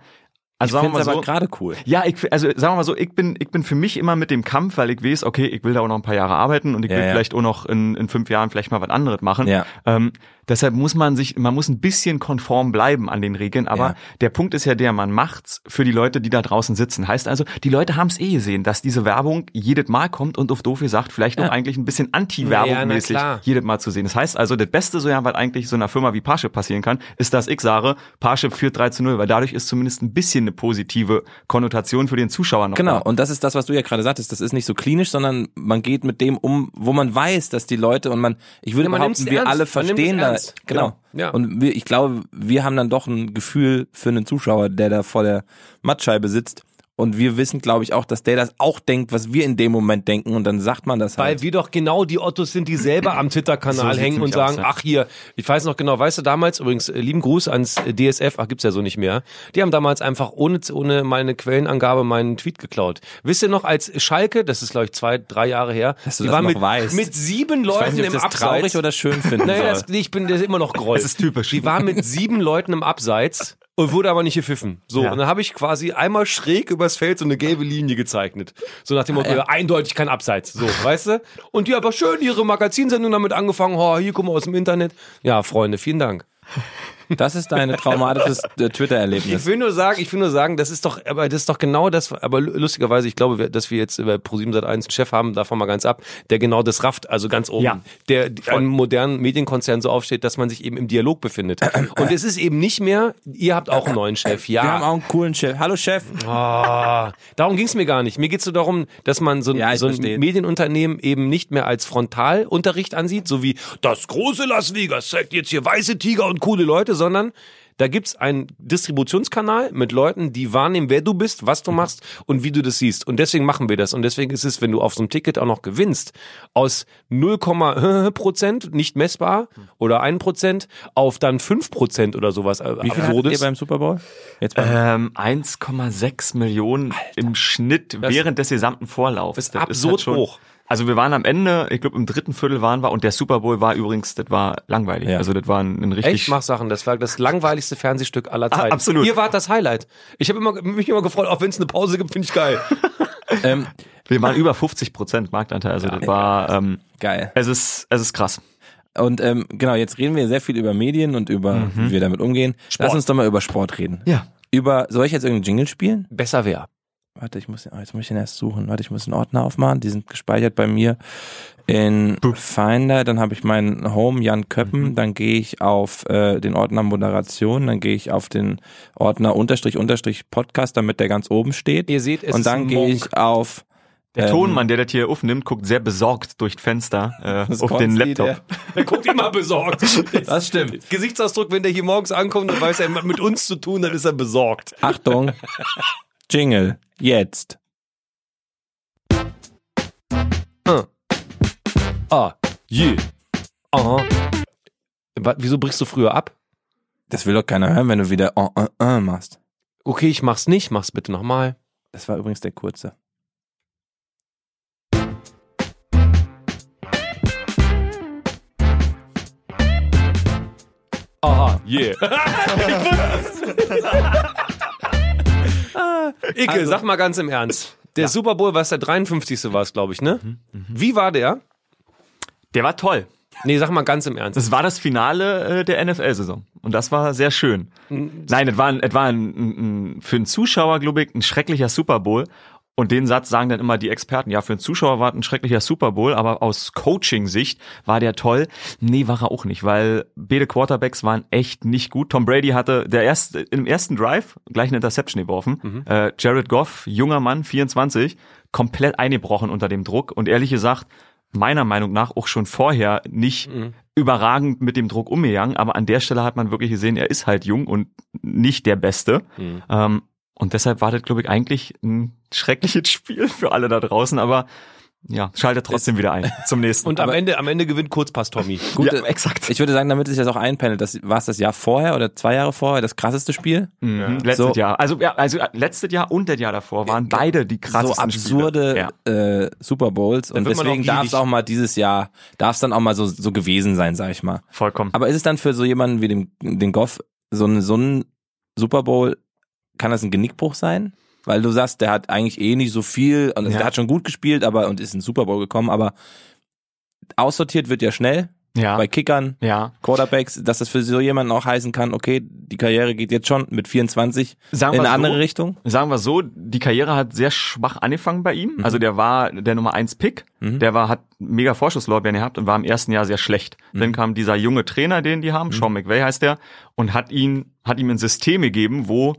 also ich mal aber so, gerade cool. ja, ich, also sagen wir mal so, ich bin, ich bin für mich immer mit dem Kampf, weil ich weiß, okay, ich will da auch noch ein paar Jahre arbeiten und ich Ja, will ja. vielleicht auch noch in, in fünf Jahren vielleicht mal was anderes machen. Ja. Ähm, deshalb muss man sich, man muss ein bisschen konform bleiben an den Regeln, aber Ja. der Punkt ist ja der, man macht's für die Leute, die da draußen sitzen. Heißt also, die Leute haben's eh gesehen, dass diese Werbung jedes Mal kommt und auf doof gesagt, vielleicht auch eigentlich ein bisschen anti-Werbung-mäßig jedes Mal zu sehen. Das heißt also, das Beste, so ja, was eigentlich so einer Firma wie Parship passieren kann, ist, dass ich sage, Parship führt 3 zu 0, weil dadurch ist zumindest ein bisschen eine positive Konnotation für den Zuschauer noch Genau, da. und das ist das, was du ja gerade sagtest. Das ist nicht so klinisch, sondern man geht mit dem um, wo man weiß, dass die Leute und man, ich würde Ja, man behaupten, wir ernst. alle Man nimmt verstehen da, ernst. genau. Genau. Ja. Und wir, ich glaube, wir haben dann doch ein Gefühl für einen Zuschauer, der da vor der Mattscheibe sitzt. Und wir wissen, glaube ich, auch, dass der das auch denkt, was wir in dem Moment denken. Und dann sagt man das halt. Weil wir doch genau die Ottos sind, die selber am Twitter-Kanal So hängen und sagen, aus, ja. ach hier, ich weiß noch genau, weißt du, damals übrigens, äh, lieben Gruß ans DSF, ach gibt's ja so nicht mehr, die haben damals einfach ohne, ohne meine Quellenangabe meinen Tweet geklaut. Wisst ihr noch, als Schalke, das ist glaube ich zwei, drei Jahre her, Dass die das waren mit, weißt. mit sieben ich Leuten weiß nicht, ob im ich das Abseits. traurig oder schön finden Naja, das, ich bin das immer noch Groll. Es ist typisch. Die war mit sieben Leuten im Abseits und wurde aber nicht gepfiffen. So, Ja. und dann habe ich quasi einmal schräg übers Feld so eine gelbe Linie gezeichnet. So nach dem Motto, ja. eindeutig kein Abseits. So, weißt du? Und die aber schön ihre Magazinsendung damit angefangen, oh, hier guck mal aus dem Internet. Ja, Freunde, vielen Dank. Das ist dein traumatisches äh, Ich Twitter-Erlebnis. will nur sagen, ich will nur sagen, das ist doch, aber das ist doch genau das, aber lustigerweise, ich glaube, dass wir jetzt bei Pro7 Sat 1 einen Chef haben, davon mal ganz ab, der genau das rafft, also ganz oben, Ja. der einem modernen Medienkonzern so aufsteht, dass man sich eben im Dialog befindet. Und es ist eben nicht mehr, ihr habt auch einen neuen Chef, ja. Wir haben auch einen coolen Chef. Hallo Chef. Ah, darum ging es mir gar nicht. Mir geht es so darum, dass man so, ein- Ja, ich so ein verstehe. Medienunternehmen eben nicht mehr als Frontalunterricht ansieht, so wie das große Las Vegas zeigt jetzt hier weiße Tiger und coole Leute, sondern da gibt's einen Distributionskanal mit Leuten, die wahrnehmen, wer du bist, was du machst und wie du das siehst. Und deswegen machen wir das. Und deswegen ist es, wenn du auf so einem Ticket auch noch gewinnst, aus 0, Prozent, nicht messbar, oder 1 Prozent, auf dann 5 Prozent oder sowas. Wie viel hattet ihr beim Super Bowl? Jetzt Ähm, 1,6 Millionen im Schnitt während des gesamten Vorlaufs. ist Das absurd halt schon- hoch. Also wir waren am Ende, ich glaube im dritten Viertel waren wir und der Super Bowl war übrigens, das war langweilig. Ja. Also das war ein, ein richtig Echt Machsachen, das war das langweiligste Fernsehstück aller Zeiten. absolut. Ihr wart das Highlight. Ich habe immer, mich immer gefreut, auch wenn es eine Pause gibt, finde ich geil. ähm, Wir waren über 50 Prozent Marktanteil. Also das war, ähm, geil. es ist, es ist krass. Und ähm, genau, jetzt reden wir sehr viel über Medien und über, wie wir damit umgehen. Lass uns doch mal über Sport reden. Ja. Über, soll ich jetzt irgendeinen Jingle spielen? Besser wäre. Warte, ich muss, jetzt muss ich den erst suchen. Warte, ich muss einen Ordner aufmachen. Die sind gespeichert bei mir in Finder. Dann habe ich meinen Home Jan Köppen. Dann gehe ich auf äh, den Ordner Moderation. Dann gehe ich auf den Ordner Unterstrich Unterstrich Podcast, damit der ganz oben steht. Ihr seht, es und dann gehe ich auf Der Ähm, Tonmann, der das hier aufnimmt, guckt sehr besorgt durch das Fenster äh, auf den Laptop. Der guckt immer besorgt. Das stimmt. Gesichtsausdruck, wenn der hier morgens ankommt und weiß, er hat mit uns zu tun, dann ist er besorgt. Der, Achtung, Jingle. Jetzt. Uh. Ah. Yeah. Uh. -huh. Wieso brichst du früher ab? Das will doch keiner hören, wenn du wieder uh, uh, uh machst. Okay, ich mach's nicht, mach's bitte nochmal. Das war übrigens der kurze. Aha, yeah. ich wusste es. Icke, sag mal ganz im Ernst. Der Super Bowl, was der 53. war es, glaube ich, ne? Wie war der? Der war toll. Nee, sag mal ganz im Ernst. Das war das Finale äh, der NFL-Saison. Und das war sehr schön. Nein, es war, ein, es war ein, ein, ein, für einen Zuschauer, glaube ich, ein schrecklicher Super Bowl. Und den Satz sagen dann immer die Experten, ja, für einen Zuschauer war ein schrecklicher Super Bowl, aber aus Coaching-Sicht war der toll. Nee, war er auch nicht, weil beide Quarterbacks waren echt nicht gut. Tom Brady hatte der erste, im ersten Drive gleich eine Interception geworfen. Äh, Jared Goff, junger Mann, 24, komplett eingebrochen unter dem Druck und ehrlich gesagt, meiner Meinung nach auch schon vorher nicht überragend mit dem Druck umgegangen, aber an der Stelle hat man wirklich gesehen, er ist halt jung und nicht der Beste. Ähm, und deshalb war das, glaube ich, eigentlich ein schreckliches Spiel für alle da draußen, aber ja, schaltet trotzdem wieder ein zum nächsten. Und am Ende, am Ende gewinnt Kurzpass Tommy. Gut, ja, äh, exakt. Ich würde sagen, damit sich das auch einpendelt, das war es das Jahr vorher oder zwei Jahre vorher, das krasseste Spiel. Mhm. Letztes So. Jahr. Also, ja, also äh, letztes Jahr und das Jahr davor waren beide die So krassesten absurde Spiele. äh, Super Bowls und deswegen darf es auch mal dieses Jahr, darf es dann auch mal so, so gewesen sein, sag ich mal. Ja, vollkommen. Aber ist es dann für so jemanden wie den, den Goff so ein, so ein Super Bowl, kann das ein Genickbruch sein? Weil du sagst, der hat eigentlich eh nicht so viel, und Ja. der hat schon gut gespielt, aber und ist in den Super Bowl gekommen, aber aussortiert wird ja schnell ja, bei Kickern, ja. Quarterbacks, dass das für so jemanden auch heißen kann, okay, die Karriere geht jetzt schon mit 24 Sagen in eine so, andere Richtung. Sagen wir so, die Karriere hat sehr schwach angefangen bei ihm. Mhm. Also der war der Nummer 1 Pick. Mhm. Der war, hat mega Vorschusslorbeeren gehabt und war im ersten Jahr sehr schlecht. Mhm. Dann kam dieser junge Trainer, den die haben, Sean McVay heißt der, und hat ihn, hat ihm ein System gegeben, wo,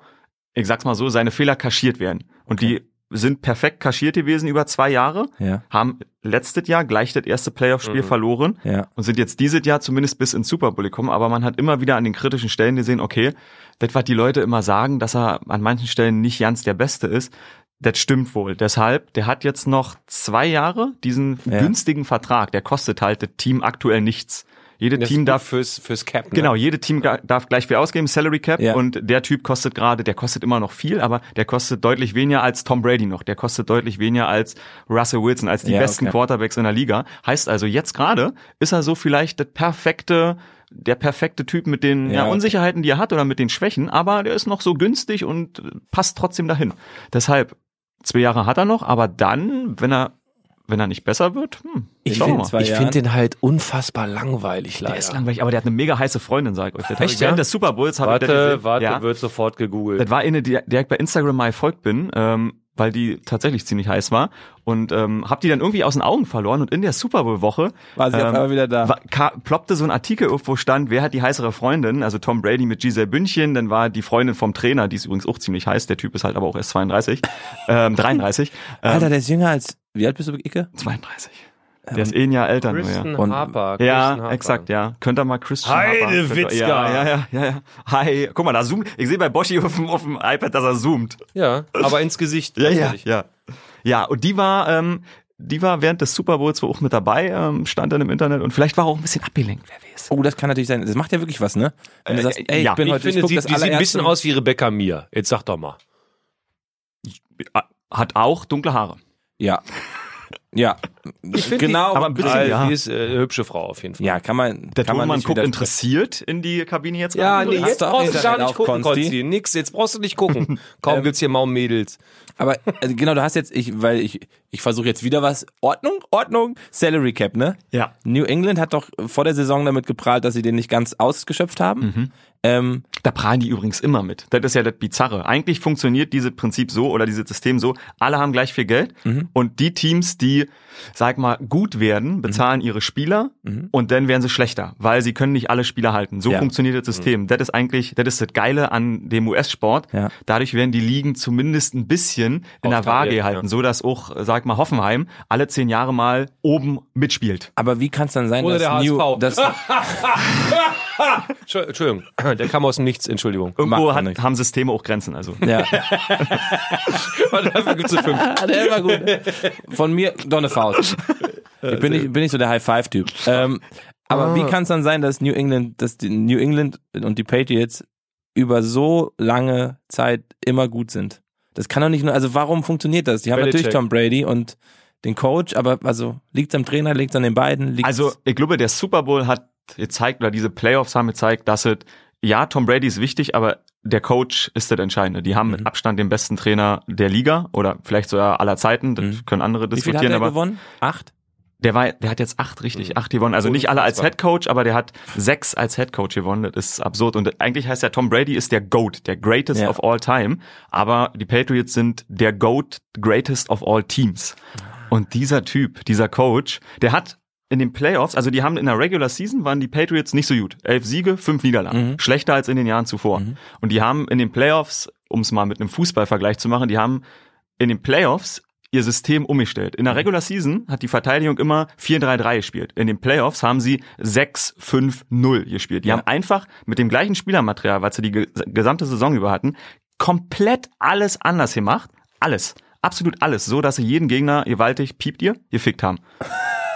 ich sag's mal so, seine Fehler kaschiert werden. Und die sind perfekt kaschiert gewesen über zwei Jahre, Ja, haben letztes Jahr gleich das erste Playoff-Spiel Mhm. verloren ja. und sind jetzt dieses Jahr zumindest bis ins Super Bowl gekommen, aber man hat immer wieder an den kritischen Stellen gesehen, okay, das, was die Leute immer sagen, dass er an manchen Stellen nicht ganz der Beste ist, das stimmt wohl. Deshalb, der hat jetzt noch zwei Jahre diesen Ja. günstigen Vertrag, der kostet halt das Team aktuell nichts. Jede Das Team darf fürs, fürs Cap. Ne? Genau, jede Team darf gleich viel ausgeben, Salary Cap. Ja. Und der Typ kostet gerade, der kostet immer noch viel, aber der kostet deutlich weniger als Tom Brady noch. Der kostet deutlich weniger als Russell Wilson, als die Ja, besten okay. Quarterbacks in der Liga. Heißt also, jetzt gerade ist er so vielleicht das perfekte, der perfekte Typ mit den Ja, ja. Unsicherheiten, die er hat oder mit den Schwächen, aber der ist noch so günstig und passt trotzdem dahin. Deshalb, zwei Jahre hat er noch, aber dann, wenn er, wenn er nicht besser wird, hm, Ich wir find finde den halt unfassbar langweilig, leider. Der ist langweilig, aber der hat eine mega heiße Freundin, sag ich euch. Das hab Echt, ja? des Super Bowls das Warte, gesehen. warte, ja. wird sofort gegoogelt. Das war eine, die, der ich bei Instagram mal gefolgt bin, ähm, weil die tatsächlich ziemlich heiß war. Und ähm, hab die dann irgendwie aus den Augen verloren. Und in der Super Bowl-Woche War sie auf einmal wieder da. war, ploppte so ein Artikel auf, wo stand, wer hat die heißere Freundin? Also Tom Brady mit Giselle Bündchen, dann war die Freundin vom Trainer, die ist übrigens auch ziemlich heiß, der Typ ist halt aber auch erst 32, ähm, 33. Ähm, Alter, der ist jünger als, wie alt bist du, Icke? 32. Der ist eh ein Jahr älter. nur, Kristen ja. Und- Harper. Kristen Ja, Harper. exakt, ja. Könnt ihr mal Christian Heidewitzka. Harper- Ja, ja, ja, ja, ja. Hi. Guck mal, da zoomt. Ich sehe bei Boschi auf dem, auf dem iPad, dass er zoomt. Ja, aber ins Gesicht. Ja, ja, ja. Ja, und die war, ähm, die war während des Super Bowls wohl auch mit dabei, ähm, stand dann im Internet und vielleicht war auch ein bisschen abgelenkt, wer weiß. Oh, das kann natürlich sein. Das macht ja wirklich was, ne? Wenn du Äh, sagst, ey, ja. ich bin Ich heute, finde, guck sie, das die sieht ein bisschen aus wie Rebecca Mir. Jetzt sag doch mal. Hat auch dunkle Haare. Ja. Ja. Genau. aber ein bisschen, Äh, ja. Die ist äh, eine hübsche Frau auf jeden Fall. ja, kann man, Der kann man Tonmann nicht guckt interessiert in die Kabine jetzt. Ja, rein. nee, jetzt doch brauchst du gar nicht gucken, Konsti. Konsti. Nix, jetzt brauchst du nicht gucken. Kaum gibt's hier Maum-Mädels. Aber äh, genau, du hast jetzt, ich, weil ich, ich versuche jetzt wieder was. Ordnung, Ordnung, Salary Cap, ne? Ja. New England hat doch vor der Saison damit geprahlt, dass sie den nicht ganz ausgeschöpft haben. Ähm, Da prahlen die übrigens immer mit. Das ist ja das Bizarre. Eigentlich funktioniert dieses Prinzip so oder dieses System so, alle haben gleich viel Geld und die Teams, die, sag mal, gut werden, bezahlen ihre Spieler und dann werden sie schlechter, weil sie können nicht alle Spieler halten. So Ja. funktioniert das System. Das ist eigentlich, das ist das Geile an dem US-Sport. Ja. Dadurch werden die Ligen zumindest ein bisschen in der Waage gehalten, ja. so dass auch, sag mal, Hoffenheim alle zehn Jahre mal oben mitspielt. aber wie kann es dann sein, Oder dass der New, HSV. dass, Entschuldigung, Entschuldigung, der kam aus dem Nichts, Entschuldigung. Irgendwo hat, nicht. haben Systeme auch Grenzen, also. ja, Dafür gibt's eine fünf. der war gut. Von mir doch eine Faust. Ich bin nicht, bin nicht so der High Five Typ. Ähm, aber wie kann es dann sein, dass New England, dass die New England und die Patriots über so lange Zeit immer gut sind? Das kann doch nicht nur, also warum funktioniert das? Die haben Belichick. natürlich Tom Brady und den Coach, aber also liegt's am Trainer, liegt's an den beiden? Liegt's Also, ich glaube, der Super Bowl hat gezeigt, oder diese Playoffs haben gezeigt, dass es ja, Tom Brady ist wichtig, aber der Coach ist das Entscheidende. Die haben Mhm. mit Abstand den besten Trainer der Liga oder vielleicht sogar aller Zeiten. Das Mhm. können andere Wie viel hat diskutieren, er aber gewonnen? Acht? der war, der hat jetzt acht richtig, Mhm. acht gewonnen. Also nicht alle als. Head Coach, aber der hat sechs als Head Coach gewonnen. Das ist absurd. Und eigentlich heißt ja Tom Brady ist der Goat, der Greatest Ja. of all time. Aber die Patriots sind der Goat, Greatest of all Teams. Und dieser Typ, dieser Coach, der hat in den Playoffs, also die haben in der Regular Season waren die Patriots nicht so gut. Elf Siege, fünf Niederlagen. Mhm. Schlechter als in den Jahren zuvor. Und die haben in den Playoffs, um es mal mit einem Fußballvergleich zu machen, die haben in den Playoffs ihr System umgestellt. In der Regular Season hat die Verteidigung immer 4-3-3 gespielt. In den Playoffs haben sie 6-5-0 gespielt. Die Ja. haben einfach mit dem gleichen Spielermaterial, was sie die ge gesamte Saison über hatten, komplett alles anders gemacht. Alles. Absolut alles. So, dass sie jeden Gegner gewaltig, piept ihr, gefickt haben.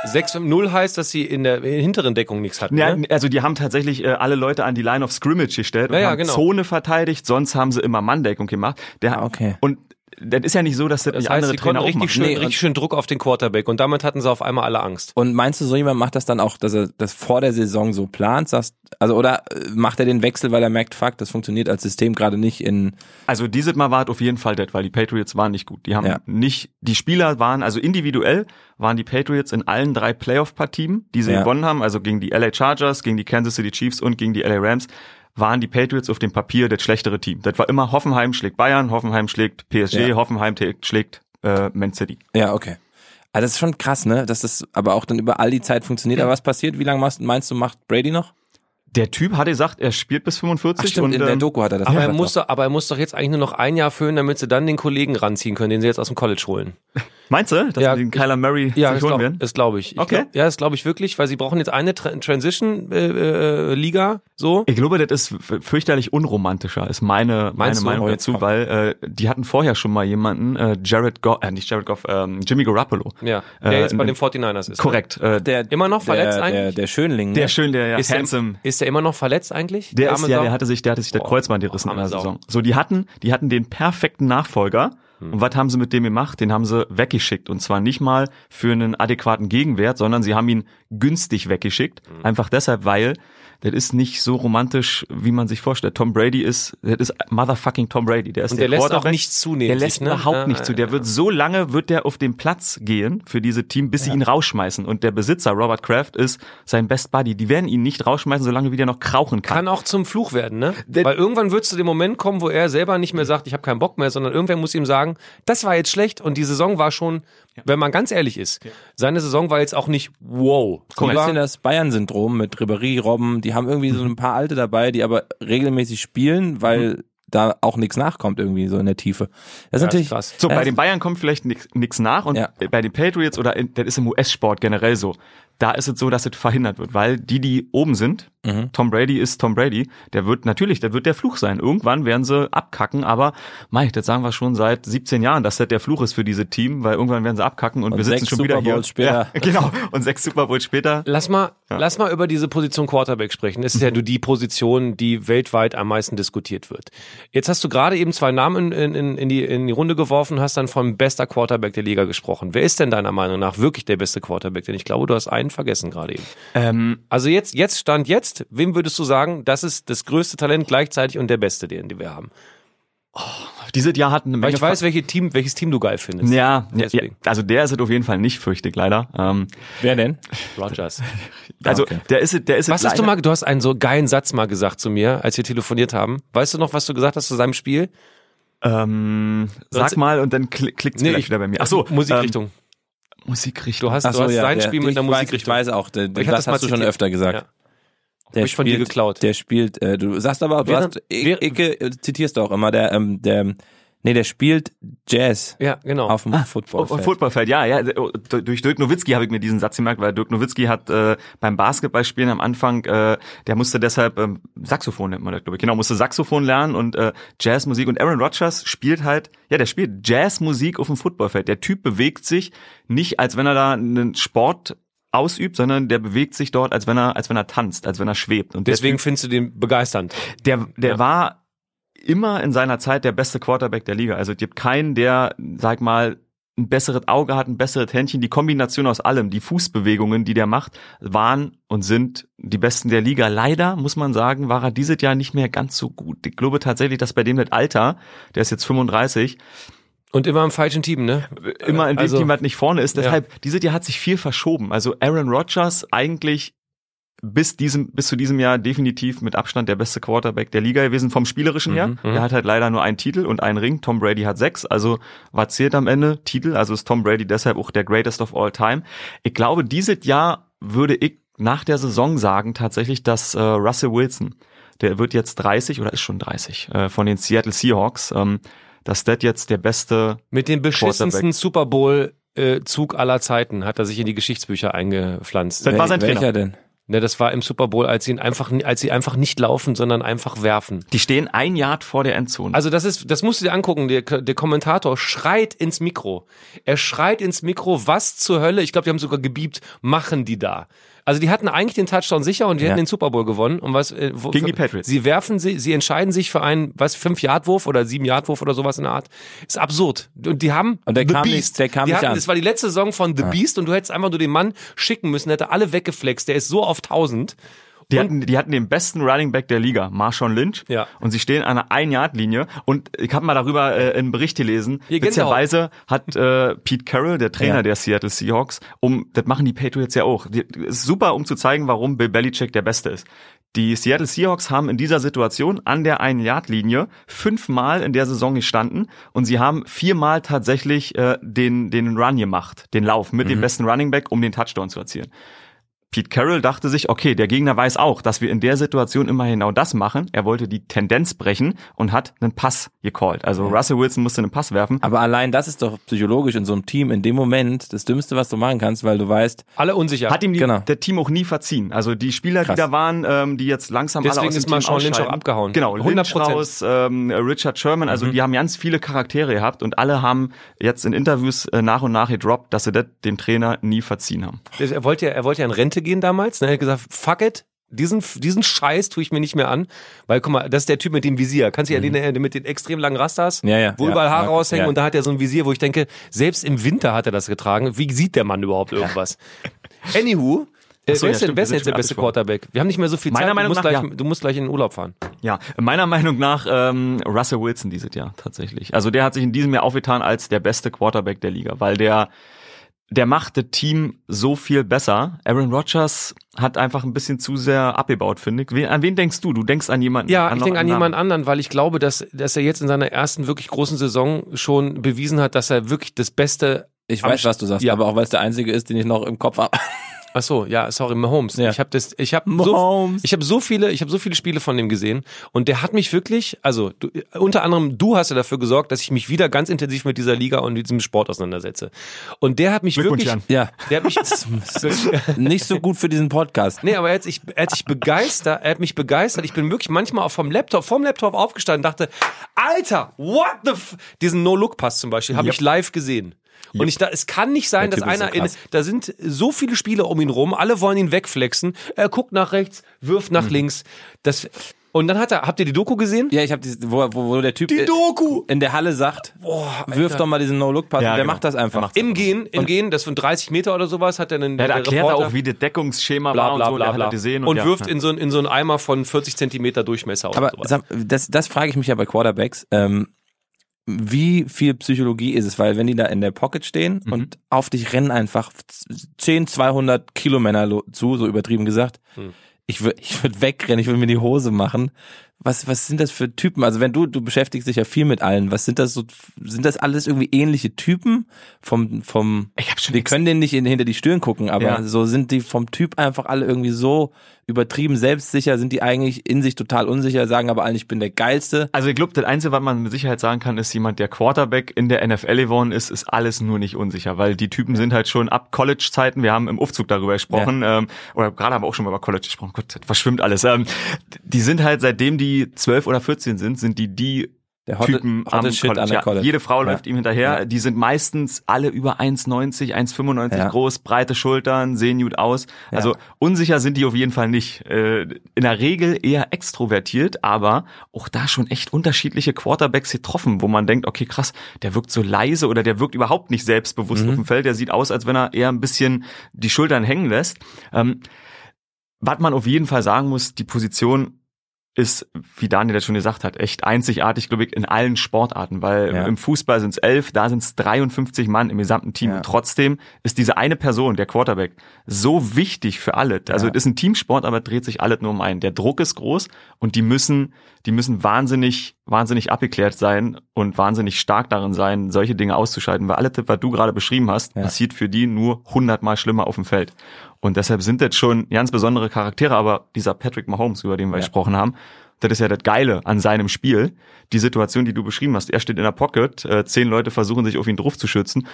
6-0 heißt, dass sie in der hinteren Deckung nichts hatten. Ja, ne? also die haben tatsächlich äh, alle Leute an die Line of Scrimmage gestellt und Ja, ja, haben genau. Zone verteidigt, sonst haben sie immer Manndeckung gemacht. Der, Ah, okay. Und das ist ja nicht so, dass das, Das nicht heißt, andere sie Trainer auch richtig machen. schön, Nee, richtig schön Druck auf den Quarterback und damit hatten sie auf einmal alle Angst. Und meinst du, so jemand macht das dann auch, dass er das vor der Saison so plant? Sagst, also oder äh, macht er den Wechsel, weil er merkt, fuck, das funktioniert als System gerade nicht in Also dieses Mal war es auf jeden Fall das, weil die Patriots waren nicht gut. Die haben Ja. nicht, die Spieler waren, also individuell waren die Patriots in allen drei Playoff-Partien, die sie Ja. gewonnen haben, also gegen die LA Chargers, gegen die Kansas City Chiefs und gegen die LA Rams, waren die Patriots auf dem Papier das schlechtere Team. Das war immer Hoffenheim schlägt Bayern, Hoffenheim schlägt PSG, Ja. Hoffenheim schlägt äh, Man City. Ja, okay. Also das ist schon krass, ne? Dass das aber auch dann über all die Zeit funktioniert. Aber was passiert? Wie lange machst, meinst du, macht Brady noch? Der Typ hat gesagt, er spielt bis 45 Ach stimmt, und in der ähm, Doku hat er das Aber er, gesagt muss doch. doch, aber er muss doch jetzt eigentlich nur noch ein Jahr füllen, damit sie dann den Kollegen ranziehen können, den sie jetzt aus dem College holen. meinst du, dass Ja, wir den Kyler Murray Ja, holen glaube werden? das glaub ich. ich Okay. Glaub, ja, das glaube ich wirklich, weil sie brauchen jetzt eine Tra Transition-Liga, äh, Liga, so. Ich glaube, das ist fürchterlich unromantischer, ist meine, meine Meinst? Meinung Oh, dazu, komm. weil äh, die hatten vorher schon mal jemanden, äh, Jared Goff, äh, nicht Jared Goff, ähm, Jimmy Garoppolo. Ja, der Äh, jetzt bei den 49ers ist. Korrekt. Äh, der, Der, Immer noch verletzt der, eigentlich? Der, der Schönling, der ne? schön, der ja, Ist der, handsome. ist der immer noch verletzt eigentlich? Der ist, arme ja, der hatte sich, der hatte sich Boah, Kreuzband gerissen in der. Saison. So, die hatten, die hatten den perfekten Nachfolger. Hm. Und was haben sie mit dem gemacht? Den haben sie weggeschickt. Und zwar nicht mal für einen adäquaten Gegenwert, sondern sie haben ihn günstig weggeschickt. Hm. Einfach deshalb, weil das ist nicht so romantisch, wie man sich vorstellt. Tom Brady ist, das ist motherfucking Tom Brady. Der ist Und der lässt auch nichts zunehmen. Der lässt ne? überhaupt Ja, nicht zu. Der ja, wird so lange wird der auf den Platz gehen für diese Team, bis sie ihn rausschmeißen. Und der Besitzer Robert Kraft ist sein Best Buddy. Die werden ihn nicht rausschmeißen, solange wie der noch krauchen kann. Kann auch zum Fluch werden, ne? Weil irgendwann wird zu dem Moment kommen, wo er selber nicht mehr sagt, ich habe keinen Bock mehr, sondern irgendwer muss ihm sagen, das war jetzt schlecht und die Saison war schon, wenn man ganz ehrlich ist, seine Saison war jetzt auch nicht wow. So ein bisschen das Bayern-Syndrom mit Ribéry, Robben, die haben irgendwie so ein paar Alte dabei, die aber regelmäßig spielen, weil da auch nichts nachkommt irgendwie so in der Tiefe. Das ist Ja, natürlich krass. So, bei den Bayern kommt vielleicht nichts nach und Ja. bei den Patriots oder in, das ist im US-Sport generell so. Da ist es so, dass es verhindert wird, weil die, die oben sind, Mhm. Tom Brady ist Tom Brady, der wird natürlich, der wird der Fluch sein. Irgendwann werden sie abkacken, aber Mike, das sagen wir schon seit 17 Jahren, dass das der Fluch ist für diese Team, weil irgendwann werden sie abkacken und, Und wir sitzen sechs schon wieder Super hier. Bowls später. Ja, genau. Und sechs Super Bowls später. Lass mal, lass mal über diese Position Quarterback sprechen. Es ist ja nur die Position, die weltweit am meisten diskutiert wird. Jetzt hast du gerade eben zwei Namen in, in, in, die, in die Runde geworfen, hast dann vom bester Quarterback der Liga gesprochen. Wer ist denn deiner Meinung nach wirklich der beste Quarterback? Denn ich glaube, du hast einen vergessen gerade eben. Ähm, Also jetzt, jetzt stand jetzt, wem würdest du sagen, das ist das größte Talent gleichzeitig und der beste, den, den wir haben? dieses Jahr hatten eine Weil Menge ich weiß, welche Team, welches Team du geil findest. Ja, ja, also der ist es auf jeden Fall nicht, fürchte ich leider. Ähm, Wer denn? Rogers. also okay. der ist es, der ist Was hast du mal, du hast einen so geilen Satz mal gesagt zu mir, als wir telefoniert haben. Weißt du noch, was du gesagt hast zu seinem Spiel? Ähm, sag mal und dann klickt es Nee, wieder bei mir. Ach so, Musikrichtung. Ähm, Musikrichtung. du hast, Ach du so, hast ja, sein der- Spiel mit ich einer weiß, Musikrichtung. Ich weiß auch, der, Ich hab das hast du schon öfter gesagt. Ja. Der Hab ich von dir geklaut. Der spielt, äh, du sagst aber, du Während- hast, ich, während- Icke, äh, zitierst du auch immer, der, ähm, der, nee, der spielt Jazz Ja, genau. auf dem Auf Footballfeld. dem Footballfeld, ja, ja. oh, Durch Dirk Nowitzki habe ich mir diesen Satz gemerkt, weil Dirk Nowitzki hat äh, beim Basketballspielen am Anfang, äh, der musste deshalb ähm, Saxophon nennt man das, glaube ich. Genau, musste Saxophon lernen und äh, Jazzmusik. Und Aaron Rodgers spielt halt, ja, der spielt Jazzmusik auf dem Footballfeld. Der Typ bewegt sich nicht, als wenn er da einen Sport ausübt, sondern der bewegt sich dort, als wenn er, als wenn er tanzt, als wenn er schwebt. Und Deswegen findest du den begeisternd. der, der Ja. war immer in seiner Zeit der beste Quarterback der Liga. Also es gibt keinen, der, sag mal, ein besseres Auge hat, ein besseres Händchen. Die Kombination aus allem, die Fußbewegungen, die der macht, waren und sind die besten der Liga. Leider, muss man sagen, war er dieses Jahr nicht mehr ganz so gut. Ich glaube tatsächlich, dass bei dem das Alter, der ist jetzt 35, Und immer im falschen Team, ne? immer in dem Also- Team, was nicht vorne ist. Ja. Deshalb, dieses Jahr hat sich viel verschoben. Also Aaron Rodgers eigentlich bis diesem, bis zu diesem Jahr definitiv mit Abstand der beste Quarterback der Liga gewesen vom Spielerischen her. Mhm, Der hat halt leider nur einen Titel und einen Ring. Tom Brady hat sechs. Also was zählt am Ende? Titel. Also ist Tom Brady deshalb auch der greatest of all time. Ich glaube, dieses Jahr würde ich nach der Saison sagen tatsächlich, dass äh, Russell Wilson, der wird jetzt 30 oder ist schon 30 äh, von den Seattle Seahawks, ähm, dass das jetzt der beste Mit dem beschissensten. Super Bowl äh, Zug aller Zeiten hat er sich in die Geschichtsbücher eingepflanzt. Das war sein Trainer. Welcher denn? Ne, das war im Super Bowl, als sie ihn einfach, als sie einfach nicht laufen, sondern einfach werfen. Die stehen ein Yard vor der Endzone. Also das ist, das musst du dir angucken. Der, der Kommentator schreit ins Mikro. Er schreit ins Mikro, was zur Hölle? Ich glaube, die haben sogar gebiebt. Machen die da? Also die hatten eigentlich den Touchdown sicher und die Ja. hätten den Super Bowl gewonnen. Und was? Äh, wo, Gegen die Patriots. Sie werfen sie, sie entscheiden sich für einen, was fünf Yard Wurf oder sieben Yard Wurf oder sowas in der Art. Ist absurd. Und die haben Und der The kam Beast. nicht- der kam die nicht hatten, an. Das war die letzte Saison von The Beast und du hättest einfach nur den Mann schicken müssen. Der hätte alle weggeflext. Der ist so auf 1000. Die hatten, die hatten den besten Running Back der Liga, Marshawn Lynch. Ja. Und sie stehen an einer Ein-Yard-Linie. Und ich habe mal darüber äh, einen Bericht gelesen. Witzigerweise hat äh, Pete Carroll, der Trainer Ja. der Seattle Seahawks, um das machen die Patriots ja auch. Die, ist super, um zu zeigen, warum Bill Belichick der Beste ist. Die Seattle Seahawks haben in dieser Situation an der Ein-Yard-Linie fünfmal in der Saison gestanden und sie haben viermal tatsächlich äh, den, den Run gemacht, den Lauf mit dem besten Running Back, um den Touchdown zu erzielen. Pete Carroll dachte sich, okay, der Gegner weiß auch, dass wir in der Situation immer genau das machen. Er wollte die Tendenz brechen und hat einen Pass gecallt. Also Russell Wilson musste einen Pass werfen. Aber allein das ist doch psychologisch in so einem Team in dem Moment das Dümmste, was du machen kannst, weil du weißt, Alle unsicher. Hat ihm die, Genau. der Team auch nie verziehen. Also die Spieler, Krass. die da waren, ähm, die jetzt langsam alle Deswegen aus dem ist Team Marshawn Lynch auch abgehauen. Genau, Lynch 100%. raus, ähm, Richard Sherman, also die haben ganz viele Charaktere gehabt und alle haben jetzt in Interviews äh, nach und nach gedroppt, dass sie das dem Trainer nie verziehen haben. Er wollte ja, er wollte ja in Rente gehen damals. Ne? Er hat gesagt, fuck it. Diesen, diesen Scheiß tue ich mir nicht mehr an. Weil, guck mal, das ist der Typ mit dem Visier. Kannst du ja den, äh, mit den extrem langen Rastas, Ja, ja, wo ja, überall Haare raushängen und da hat er so ein Visier, wo ich denke, selbst im Winter hat er das getragen. Wie sieht der Mann überhaupt irgendwas? Anywho, äh, Ach so, wer ja, ist denn, jetzt der beste. Quarterback? Wir haben nicht mehr so viel Meiner Zeit. Meinung du, musst nach, gleich, ja. du musst gleich in den Urlaub fahren. Ja, meiner Meinung nach ähm, Russell Wilson dieses Jahr tatsächlich. Also der hat sich in diesem Jahr aufgetan als der beste Quarterback der Liga, weil der der macht das Team so viel besser. Aaron Rodgers hat einfach ein bisschen zu sehr abgebaut, finde ich. Wen, an wen denkst du? Du denkst an jemanden? Ja, an ich denke an jemand anderen, weil ich glaube, dass, dass er jetzt in seiner ersten wirklich großen Saison schon bewiesen hat, dass er wirklich das Beste. ich weiß, was du sagst, Ja. aber auch weil es der einzige ist, den ich noch im Kopf habe. Ach so, ja, sorry, Mahomes. Ja. Ich habe das, ich habe so, ich habe so viele, ich habe so viele Spiele von dem gesehen und der hat mich wirklich, also du, unter anderem du hast ja dafür gesorgt, dass ich mich wieder ganz intensiv mit dieser Liga und diesem Sport auseinandersetze. Und der hat mich wirklich, Jan. Ja, der hat mich, nicht so gut für diesen Podcast. nee, aber er hat, sich, er hat sich begeistert, er hat mich begeistert. Ich bin wirklich manchmal auch vom Laptop, vom Laptop aufgestanden, und dachte, Alter, what the, f diesen No-Look-Pass zum Beispiel, habe Yep. ich live gesehen. Und ich da, es kann nicht sein, Der dass ist so einer in, da sind so viele Spieler um ihn rum, alle wollen ihn wegflexen. Er guckt nach rechts, wirft nach links. Das, und dann hat er, habt ihr die Doku gesehen? Ja, ich habe wo, wo, wo der Typ äh, Doku! in der Halle sagt, wirf doch mal diesen No-Look-Pass. Ja, der genau. macht das einfach. Im Gehen, im Gehen, das von 30 Meter oder sowas, hat er einen Ja, der erklärt Reporter, auch, wie das Deckungsschema bla war bla und so. bla bla. gesehen und ja. wirft in so, ein- in so einen Eimer von 40 Zentimeter Durchmesser Aber sowas. sag, das, das frage ich mich ja bei Quarterbacks. Ähm, wie viel Psychologie ist es? Weil wenn die da in der Pocket stehen Mhm. und auf dich rennen einfach 10, 200 Kilomänner lo- zu, so übertrieben gesagt. Hm. Ich würde ich würd wegrennen, ich würde mir die Hose machen. Was, was sind das für Typen? Also wenn du, du beschäftigst dich ja viel mit allen. Was sind das so, sind das alles irgendwie ähnliche Typen vom, vom, Ich hab schon wir können denen nicht in, hinter die Stirn gucken, aber Ja. so sind die vom Typ einfach alle irgendwie so übertrieben selbstsicher, sind die eigentlich in sich total unsicher, sagen aber allen, ich bin der Geilste. Also ich glaube, das Einzige, was man mit Sicherheit sagen kann, ist jemand, der Quarterback in der NFL geworden ist, ist alles nur nicht unsicher, weil die Typen sind halt schon ab College-Zeiten, wir haben im Aufzug darüber gesprochen, ähm, oder gerade haben wir auch schon mal über College gesprochen, Gott, das verschwimmt alles. Ähm, die sind halt, seitdem die 12 oder 14 sind, sind die die Der hotte, Typen hotte am Shit College. an der Ja, jede Frau Ja. läuft ihm hinterher. Ja. Die sind meistens alle über 1,90, 1,95 Ja. groß, breite Schultern, sehen gut aus. Also unsicher sind die auf jeden Fall nicht. Äh, In der Regel eher extrovertiert, aber auch da schon echt unterschiedliche Quarterbacks getroffen, wo man denkt, okay, krass, der wirkt so leise oder der wirkt überhaupt nicht selbstbewusst Mhm. auf dem Feld. Der sieht aus, als wenn er eher ein bisschen die Schultern hängen lässt. Ähm, was man auf jeden Fall sagen muss, die Position ist, wie Daniel das schon gesagt hat, echt einzigartig, glaube ich, in allen Sportarten, weil Ja. im Fußball sind es elf, da sind es 53 Mann im gesamten Team. Ja. Und trotzdem ist diese eine Person, der Quarterback, so wichtig für alle. Also Ja. es ist ein Teamsport, aber es dreht sich alles nur um einen. Der Druck ist groß und die müssen, die müssen wahnsinnig, wahnsinnig abgeklärt sein und wahnsinnig stark darin sein, solche Dinge auszuschalten, weil alles, was du gerade beschrieben hast, Ja. passiert für die nur hundertmal schlimmer auf dem Feld. Und deshalb sind das schon ganz besondere Charaktere, aber dieser Patrick Mahomes, über den wir Ja. gesprochen haben, das ist ja das Geile an seinem Spiel. Die Situation, die du beschrieben hast, er steht in der Pocket, äh, zehn Leute versuchen sich auf ihn drauf zu schützen,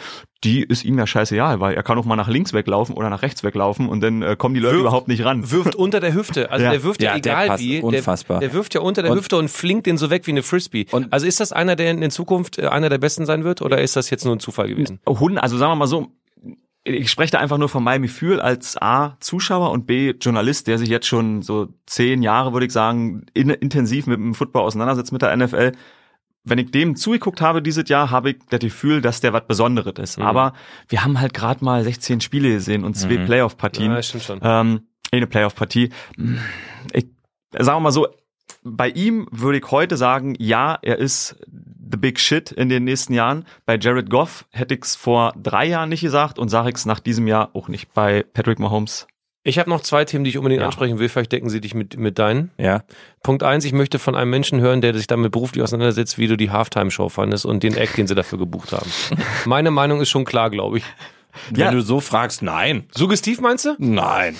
die ist ihm ja scheißegal, weil er kann auch mal nach links weglaufen oder nach rechts weglaufen und dann äh, kommen die Leute Wirft- überhaupt nicht ran. Wirft unter der Hüfte. Also Ja. der wirft ja, Ja, der egal passt wie. unfassbar. Der, der wirft ja unter der Und- Hüfte und flinkt den so weg wie eine Frisbee. Und- also ist das einer, der in Zukunft äh, einer der Besten sein wird oder ist das jetzt nur ein Zufall gewesen? Hund, also sagen wir mal so, ich spreche da einfach nur von meinem Gefühl als A, Zuschauer und B, Journalist, der sich jetzt schon so zehn Jahre, würde ich sagen, in, intensiv mit dem Football auseinandersetzt, mit der NFL. Wenn ich dem zugeguckt habe dieses Jahr, habe ich das Gefühl, dass der was Besonderes ist. Mhm. Aber wir haben halt gerade mal 16 Spiele gesehen und zwei Mhm. Playoff-Partien. Ja, stimmt schon. Ähm, eine Playoff-Partie. Ich sagen wir mal so, bei ihm würde ich heute sagen, ja, er ist the big shit in den nächsten Jahren. Bei Jared Goff hätte ich es vor drei Jahren nicht gesagt und sage ich es nach diesem Jahr auch nicht. Bei Patrick Mahomes. Ich habe noch zwei Themen, die ich unbedingt Ja. ansprechen will. Vielleicht decken sie dich mit, mit deinen. Ja. Punkt eins, ich möchte von einem Menschen hören, der sich damit beruflich auseinandersetzt, wie du die Halftime-Show fandest und den Act, den sie dafür gebucht haben. Meine Meinung ist schon klar, glaube ich. Wenn Ja. du so fragst, nein. Suggestiv meinst du? Nein.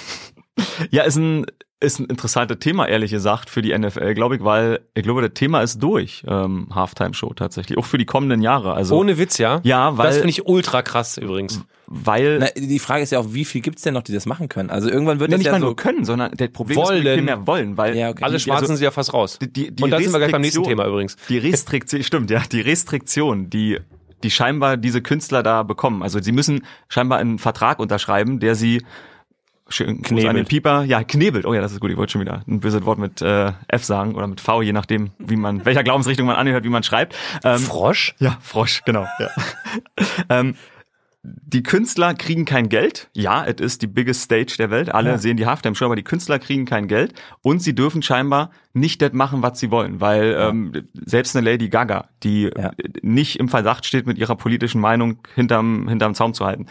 Ja, ist ein, ist ein interessantes Thema, ehrlich gesagt, für die NFL, glaube ich, weil ich glaube, das Thema ist durch, ähm, Halftime-Show tatsächlich, auch für die kommenden Jahre. Also, Ohne Witz, ja? ja, weil, das finde ich ultra krass übrigens. weil, Na, die Frage ist ja auch, wie viel gibt's denn noch, die das machen können? Also irgendwann wird ja, das nicht ja mal so. nur können, sondern das Problem Wollen. ist, viel mehr wollen, weil Ja, okay. Alle Schwarzen also, sind ja fast raus. die, die, die und dann sind wir gleich beim nächsten Thema übrigens. Die Restriktion, stimmt, ja, die Restriktion, die, die scheinbar diese Künstler da bekommen. Also sie müssen scheinbar einen Vertrag unterschreiben, der sie schön Gruß an den Knebelt. Pieper, ja, knebelt. Oh ja, das ist gut, ich wollte schon wieder ein böses Wort mit äh, F sagen oder mit V, je nachdem, wie man, welcher Glaubensrichtung man anhört, wie man schreibt. Ähm, Frosch? ja, Frosch, genau. Ja. ähm, die Künstler kriegen kein Geld. Ja, es ist die biggest stage der Welt. Alle Ja. sehen die Halftime Show, aber die Künstler kriegen kein Geld und sie dürfen scheinbar nicht das machen, was sie wollen, weil ähm, selbst eine Lady Gaga, die Ja. nicht im Verdacht steht, mit ihrer politischen Meinung hinterm hinterm Zaum zu halten.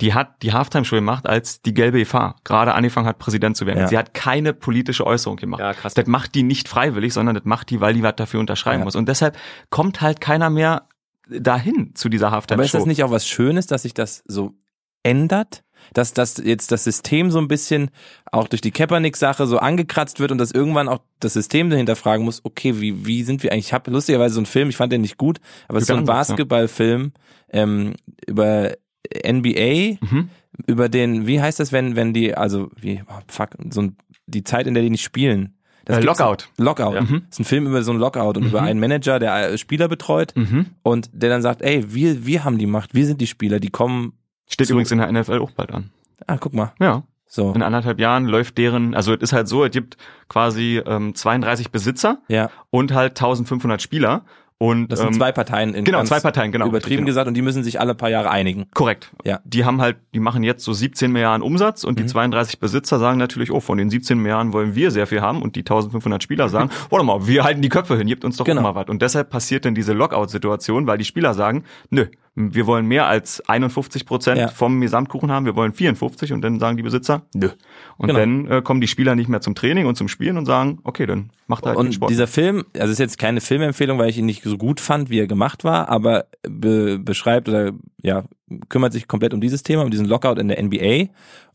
Die hat die Halftime Show gemacht, als die gelbe Gefahr gerade angefangen hat, Präsident zu werden. Ja. Sie hat keine politische Äußerung gemacht. Ja, krass. Das macht die nicht freiwillig, sondern das macht die, weil die was dafür unterschreiben Ja. muss. Und deshalb kommt halt keiner mehr dahin zu dieser Halftime Aber ist das nicht auch was Schönes, dass sich das so ändert? Dass das jetzt das System so ein bisschen auch durch die Kaepernick-Sache so angekratzt wird und dass irgendwann auch das System dahinter fragen muss, okay, wie, wie sind wir eigentlich? Ich habe lustigerweise so einen Film, ich fand den nicht gut, aber es ist so ein. Basketballfilm ähm, über NBA, Mhm. über den, wie heißt das, wenn, wenn die, also, wie, oh, fuck, so ein, die Zeit, in der die nicht spielen. Das Äh, Lockout. Lockout. Ja. Mhm. Das ist ein Film über so einen Lockout und über einen Manager, der äh, Spieler betreut Mhm. und der dann sagt, ey, wir, wir haben die Macht, wir sind die Spieler, die kommen, Steht übrigens in der NFL auch bald an. ah, guck mal, Ja. so, In anderthalb Jahren läuft deren, also es ist halt so, es gibt quasi ähm, 32 Besitzer ja, und halt 1500 Spieler. Und das sind ähm, zwei Parteien in genau, zwei Parteien, genau. übertrieben Genau. gesagt und die müssen sich alle paar Jahre einigen. Korrekt. Ja. Die haben halt, die machen jetzt so 17 Milliarden Umsatz und die Mhm. 32 Besitzer sagen natürlich, oh, von den 17 Milliarden wollen wir sehr viel haben und die 1500 Spieler sagen, warte mal, wir halten die Köpfe hin, gebt uns doch Genau. mal was. Und deshalb passiert dann diese Lockout-Situation, weil die Spieler sagen, nö, wir wollen mehr als 51 Prozent Ja. vom Gesamtkuchen haben, wir wollen 54 und dann sagen die Besitzer, nö. Und Genau. dann äh, kommen die Spieler nicht mehr zum Training und zum Spielen und sagen, okay, dann macht halt Und Sport. dieser Film, also ist jetzt keine Filmempfehlung, weil ich ihn nicht so gut fand, wie er gemacht war, aber be beschreibt oder ja, kümmert sich komplett um dieses Thema, um diesen Lockout in der NBA.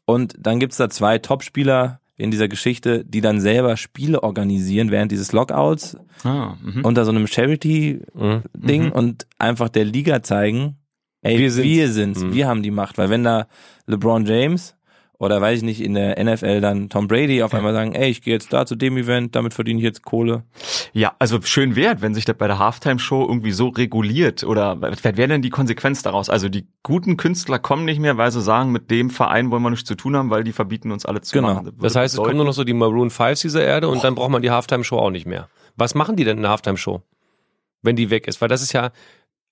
Und dann gibt's da zwei Top-Spieler in dieser Geschichte, die dann selber Spiele organisieren während dieses Lockouts ah, mhm. unter so einem Charity-Ding Mhm. und einfach der Liga zeigen, ey, Wir wir sind's. sind's, wir, Mhm. wir haben die Macht. Weil wenn da LeBron James oder weiß ich nicht, in der NFL dann Tom Brady auf einmal sagen, ey, ich gehe jetzt da zu dem Event, damit verdiene ich jetzt Kohle. Ja, also schön wert, wenn sich das bei der Halftime-Show irgendwie so reguliert oder was wäre denn die Konsequenz daraus? Also die guten Künstler kommen nicht mehr, weil sie sagen, mit dem Verein wollen wir nichts zu tun haben, weil die verbieten uns alle zu Genau. machen. würde Das heißt, es kommen bedeuten- nur noch so die Maroon Fives dieser Erde und dann braucht man die Halftime-Show auch nicht mehr. Was machen die denn in der Halftime-Show? Wenn die weg ist? Weil das ist ja,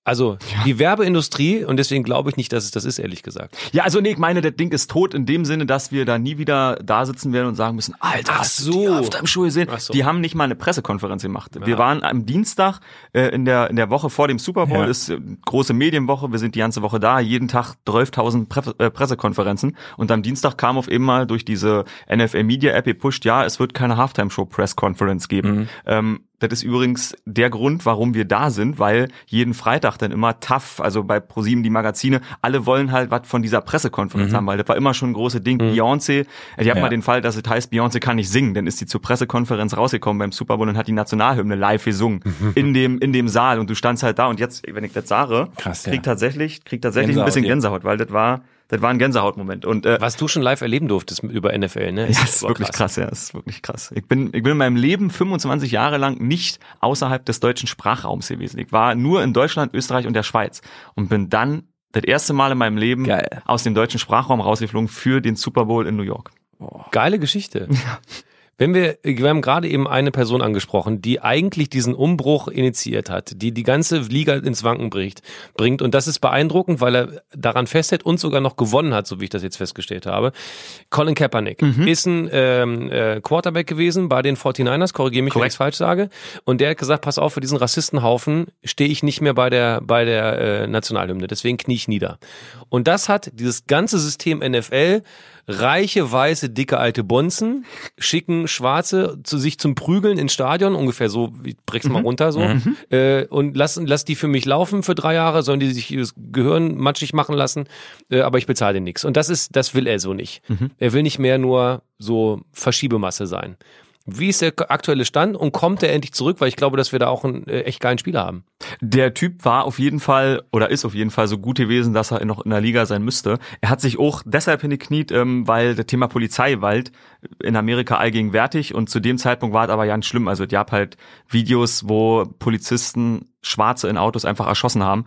also die Werbeindustrie und deswegen glaube ich nicht, dass es das ist, ehrlich gesagt. Ja, also nee, ich meine, das Ding ist tot in dem Sinne, dass wir da nie wieder da sitzen werden und sagen müssen, Alter, Ach so. die Halftime-Show gesehen? Ach so. Die haben nicht mal eine Pressekonferenz gemacht. Wir Ja. waren am Dienstag äh, in der in der Woche vor dem Super Bowl, Ja. ist äh, große Medienwoche, wir sind die ganze Woche da, jeden Tag 12.000 Pre äh, Pressekonferenzen und am Dienstag kam auf eben mal durch diese NFL Media App gepusht, ja, es wird keine Halftime-Show Press Conference geben. Ähm, das ist übrigens der Grund, warum wir da sind, weil jeden Freitag dann immer TAF, also bei ProSieben die Magazine, alle wollen halt was von dieser Pressekonferenz haben, weil das war immer schon ein großes Ding. Beyoncé, äh, die hat Ja. mal den Fall, dass es heißt, Beyoncé kann nicht singen, dann ist sie zur Pressekonferenz rausgekommen beim Super Bowl und hat die Nationalhymne live gesungen in dem in dem Saal und du standst halt da und jetzt, wenn ich das sage, Krass, krieg ja. tatsächlich, krieg tatsächlich Gänsehaut, ein bisschen. Gänsehaut, weil das war das war ein Gänsehautmoment und äh, Was du schon live erleben durftest über NFL, ne? ja, das ist wirklich krass. ja, das ist wirklich krass. Ich bin, ich bin in meinem Leben 25 Jahre lang nicht außerhalb des deutschen Sprachraums gewesen. Ich war nur in Deutschland, Österreich und der Schweiz und bin dann das erste Mal in meinem Leben Geil. aus dem deutschen Sprachraum rausgeflogen für den Super Bowl in New York. Geile Geschichte. Wenn wir, wir haben gerade eben eine Person angesprochen, die eigentlich diesen Umbruch initiiert hat, die die ganze Liga ins Wanken bricht, bringt. Und das ist beeindruckend, weil er daran festhält und sogar noch gewonnen hat, so wie ich das jetzt festgestellt habe. Colin Kaepernick ist ein ähm, äh, Quarterback gewesen bei den 49ers, korrigiere mich, wenn ich Korrekt. falsch sage. Und der hat gesagt, pass auf, für diesen Rassistenhaufen stehe ich nicht mehr bei der, bei der äh, Nationalhymne. Deswegen knie ich nieder. Und das hat dieses ganze System NFL reiche, weiße, dicke alte Bonzen schicken Schwarze zu sich zum Prügeln ins Stadion, ungefähr so, ich brech's mal runter so, äh, und lass, lass die für mich laufen für drei Jahre, sollen die sich das Gehirn matschig machen lassen, äh, aber ich bezahle denen nichts. Und das ist, das will er so nicht. Er will nicht mehr nur so Verschiebemasse sein. Wie ist der aktuelle Stand und kommt er endlich zurück? Weil ich glaube, dass wir da auch einen äh, echt geilen Spieler haben. Der Typ war auf jeden Fall oder ist auf jeden Fall so gut gewesen, dass er noch in der Liga sein müsste. Er hat sich auch deshalb hingekniet, ähm, weil das Thema Polizeiwald in Amerika allgegenwärtig und zu dem Zeitpunkt war es aber ganz schlimm. Also es gab halt Videos, wo Polizisten Schwarze in Autos einfach erschossen haben,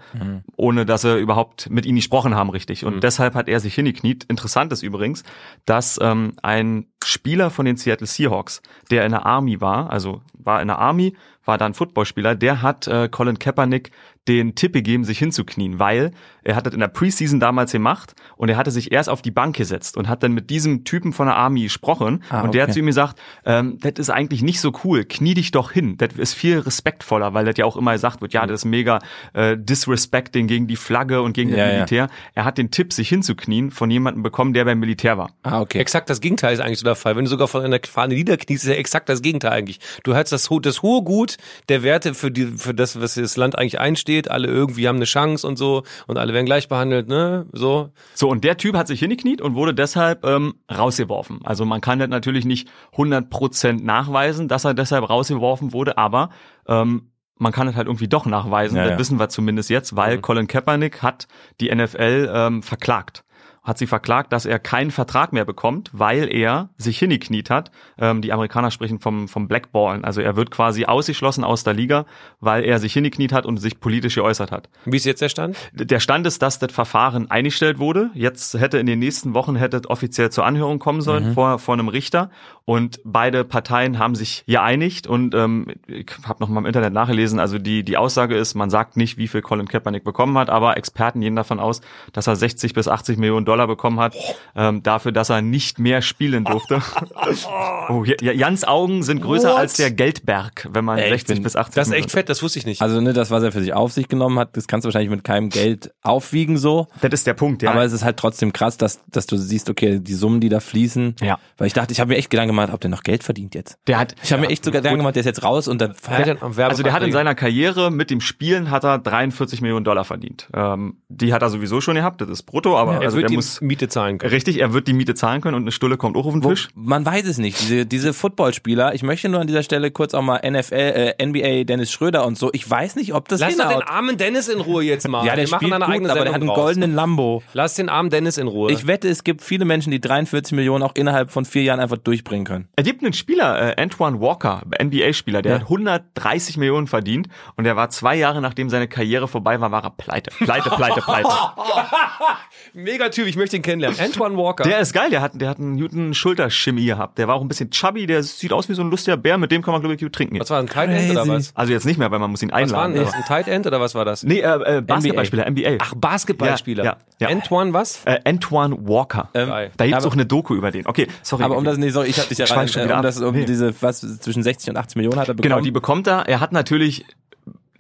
ohne dass sie überhaupt mit ihnen gesprochen haben richtig. Und deshalb hat er sich hingekniet. Interessant ist übrigens, dass ähm, ein Spieler von den Seattle Seahawks, der in der Army war, also war in der Army, war dann Footballspieler, der hat äh, Colin Kaepernick den Tipp gegeben, sich hinzuknien, weil er hat das in der Preseason damals gemacht und er hatte sich erst auf die Bank gesetzt und hat dann mit diesem Typen von der Army gesprochen Ah, und der hat okay. zu ihm gesagt, ähm, das ist eigentlich nicht so cool, knie dich doch hin, das ist viel respektvoller, weil das ja auch immer gesagt wird, ja, das ist mega äh, disrespecting gegen die Flagge und gegen Ja, das ja. Militär. Er hat den Tipp, sich hinzuknien, von jemandem bekommen, der beim Militär war. Ah, okay. Exakt das Gegenteil ist eigentlich so der Fall. Wenn du sogar von einer Fahne niederkniest, ist ja exakt das Gegenteil eigentlich. Du hältst das, das hohe Gut der Werte für die, für das, was das Land eigentlich einsteht. Alle irgendwie haben eine Chance und so und alle werden gleich behandelt, ne? So. So, und der Typ hat sich hingekniet und wurde deshalb ähm, rausgeworfen. Also man kann das natürlich nicht 100% nachweisen, dass er deshalb rausgeworfen wurde, aber ähm, man kann es halt irgendwie doch nachweisen. Ja, das ja. wissen wir zumindest jetzt, weil Colin Kaepernick hat die NFL ähm, verklagt. Hat sie verklagt, dass er keinen Vertrag mehr bekommt, weil er sich hingekniet hat. Ähm, die Amerikaner sprechen vom, vom Blackballen. Also er wird quasi ausgeschlossen aus der Liga, weil er sich hingekniet hat und sich politisch geäußert hat. Wie ist jetzt der Stand? Der Stand ist, dass das Verfahren eingestellt wurde. Jetzt hätte in den nächsten Wochen hätte offiziell zur Anhörung kommen sollen vor, vor einem Richter. Und beide Parteien haben sich geeinigt. Und ähm, ich habe noch mal im Internet nachgelesen. Also die, die Aussage ist, man sagt nicht, wie viel Colin Kaepernick bekommen hat, aber Experten gehen davon aus, dass er 60 bis 80 Millionen Dollar bekommen hat, ähm, dafür, dass er nicht mehr spielen durfte. oh, Jans Augen sind größer What? als der Geldberg, wenn man Ey, ich 60 bin- bis 80 Das ist echt fett, das wusste ich nicht. Also ne, das, was er für sich auf sich genommen hat, das kannst du wahrscheinlich mit keinem Geld aufwiegen so. Das ist der Punkt, ja. Aber es ist halt trotzdem krass, dass, dass du siehst, okay, die Summen, die da fließen. Ja. Weil ich dachte, ich habe mir echt Gedanken gemacht, ob der noch Geld verdient jetzt. der hat, Ich habe mir echt sogar Gedanken gemacht, der ist jetzt raus und dann Er hat ja noch Also der hat in seiner Karriere mit dem Spielen hat er 43 Millionen Dollar verdient. Ähm, die hat er sowieso schon gehabt, das ist brutto, aber er also wird der die, muss. Miete zahlen können. Richtig, er wird die Miete zahlen können und eine Stulle kommt auch auf den Wo, Tisch. man weiß es nicht. Diese, diese Footballspieler, ich möchte nur an dieser Stelle kurz auch mal NFL, äh, NBA, Dennis Schröder und so. Ich weiß nicht, ob das Lass doch den armen Dennis in Ruhe jetzt mal. Ja, der Wir machen spielt eine gut, eigene aber der hat einen draus. goldenen Lambo. Lass den armen Dennis in Ruhe. Ich wette, es gibt viele Menschen, die 43 Millionen auch innerhalb von vier Jahren einfach durchbringen können. Er gibt einen Spieler, äh, Antoine Walker, NBA-Spieler, der Ja. hat 130 Millionen verdient und der war zwei Jahre, nachdem seine Karriere vorbei war, war er pleite. Pleite, pleite, pleite. Mega Typ, ich möchte ihn kennenlernen. Antoine Walker. Der ist geil, der hat, der hat einen guten Schulterchemie gehabt. Der war auch ein bisschen chubby, der sieht aus wie so ein lustiger Bär, mit dem kann man, glaube ich, gut trinken. was war ein Tight End oder was? Also jetzt nicht mehr, weil man muss ihn Was war einladen. denn das? aber- Ein Tight End oder was war das? Nee, äh, äh, Basketballspieler, NBA. Ach, Basketballspieler. Ja, ja, ja. Antoine was? Äh, Antoine Walker. Geil. da gibt's aber- auch eine Doku über den. Okay, sorry. Aber um das, nee, sorry, ich hab dich ja rein, schon äh, wieder um ab. das, um Nee. diese, was, zwischen 60 und 80 Millionen hat er bekommen. Genau, die bekommt er. Er hat natürlich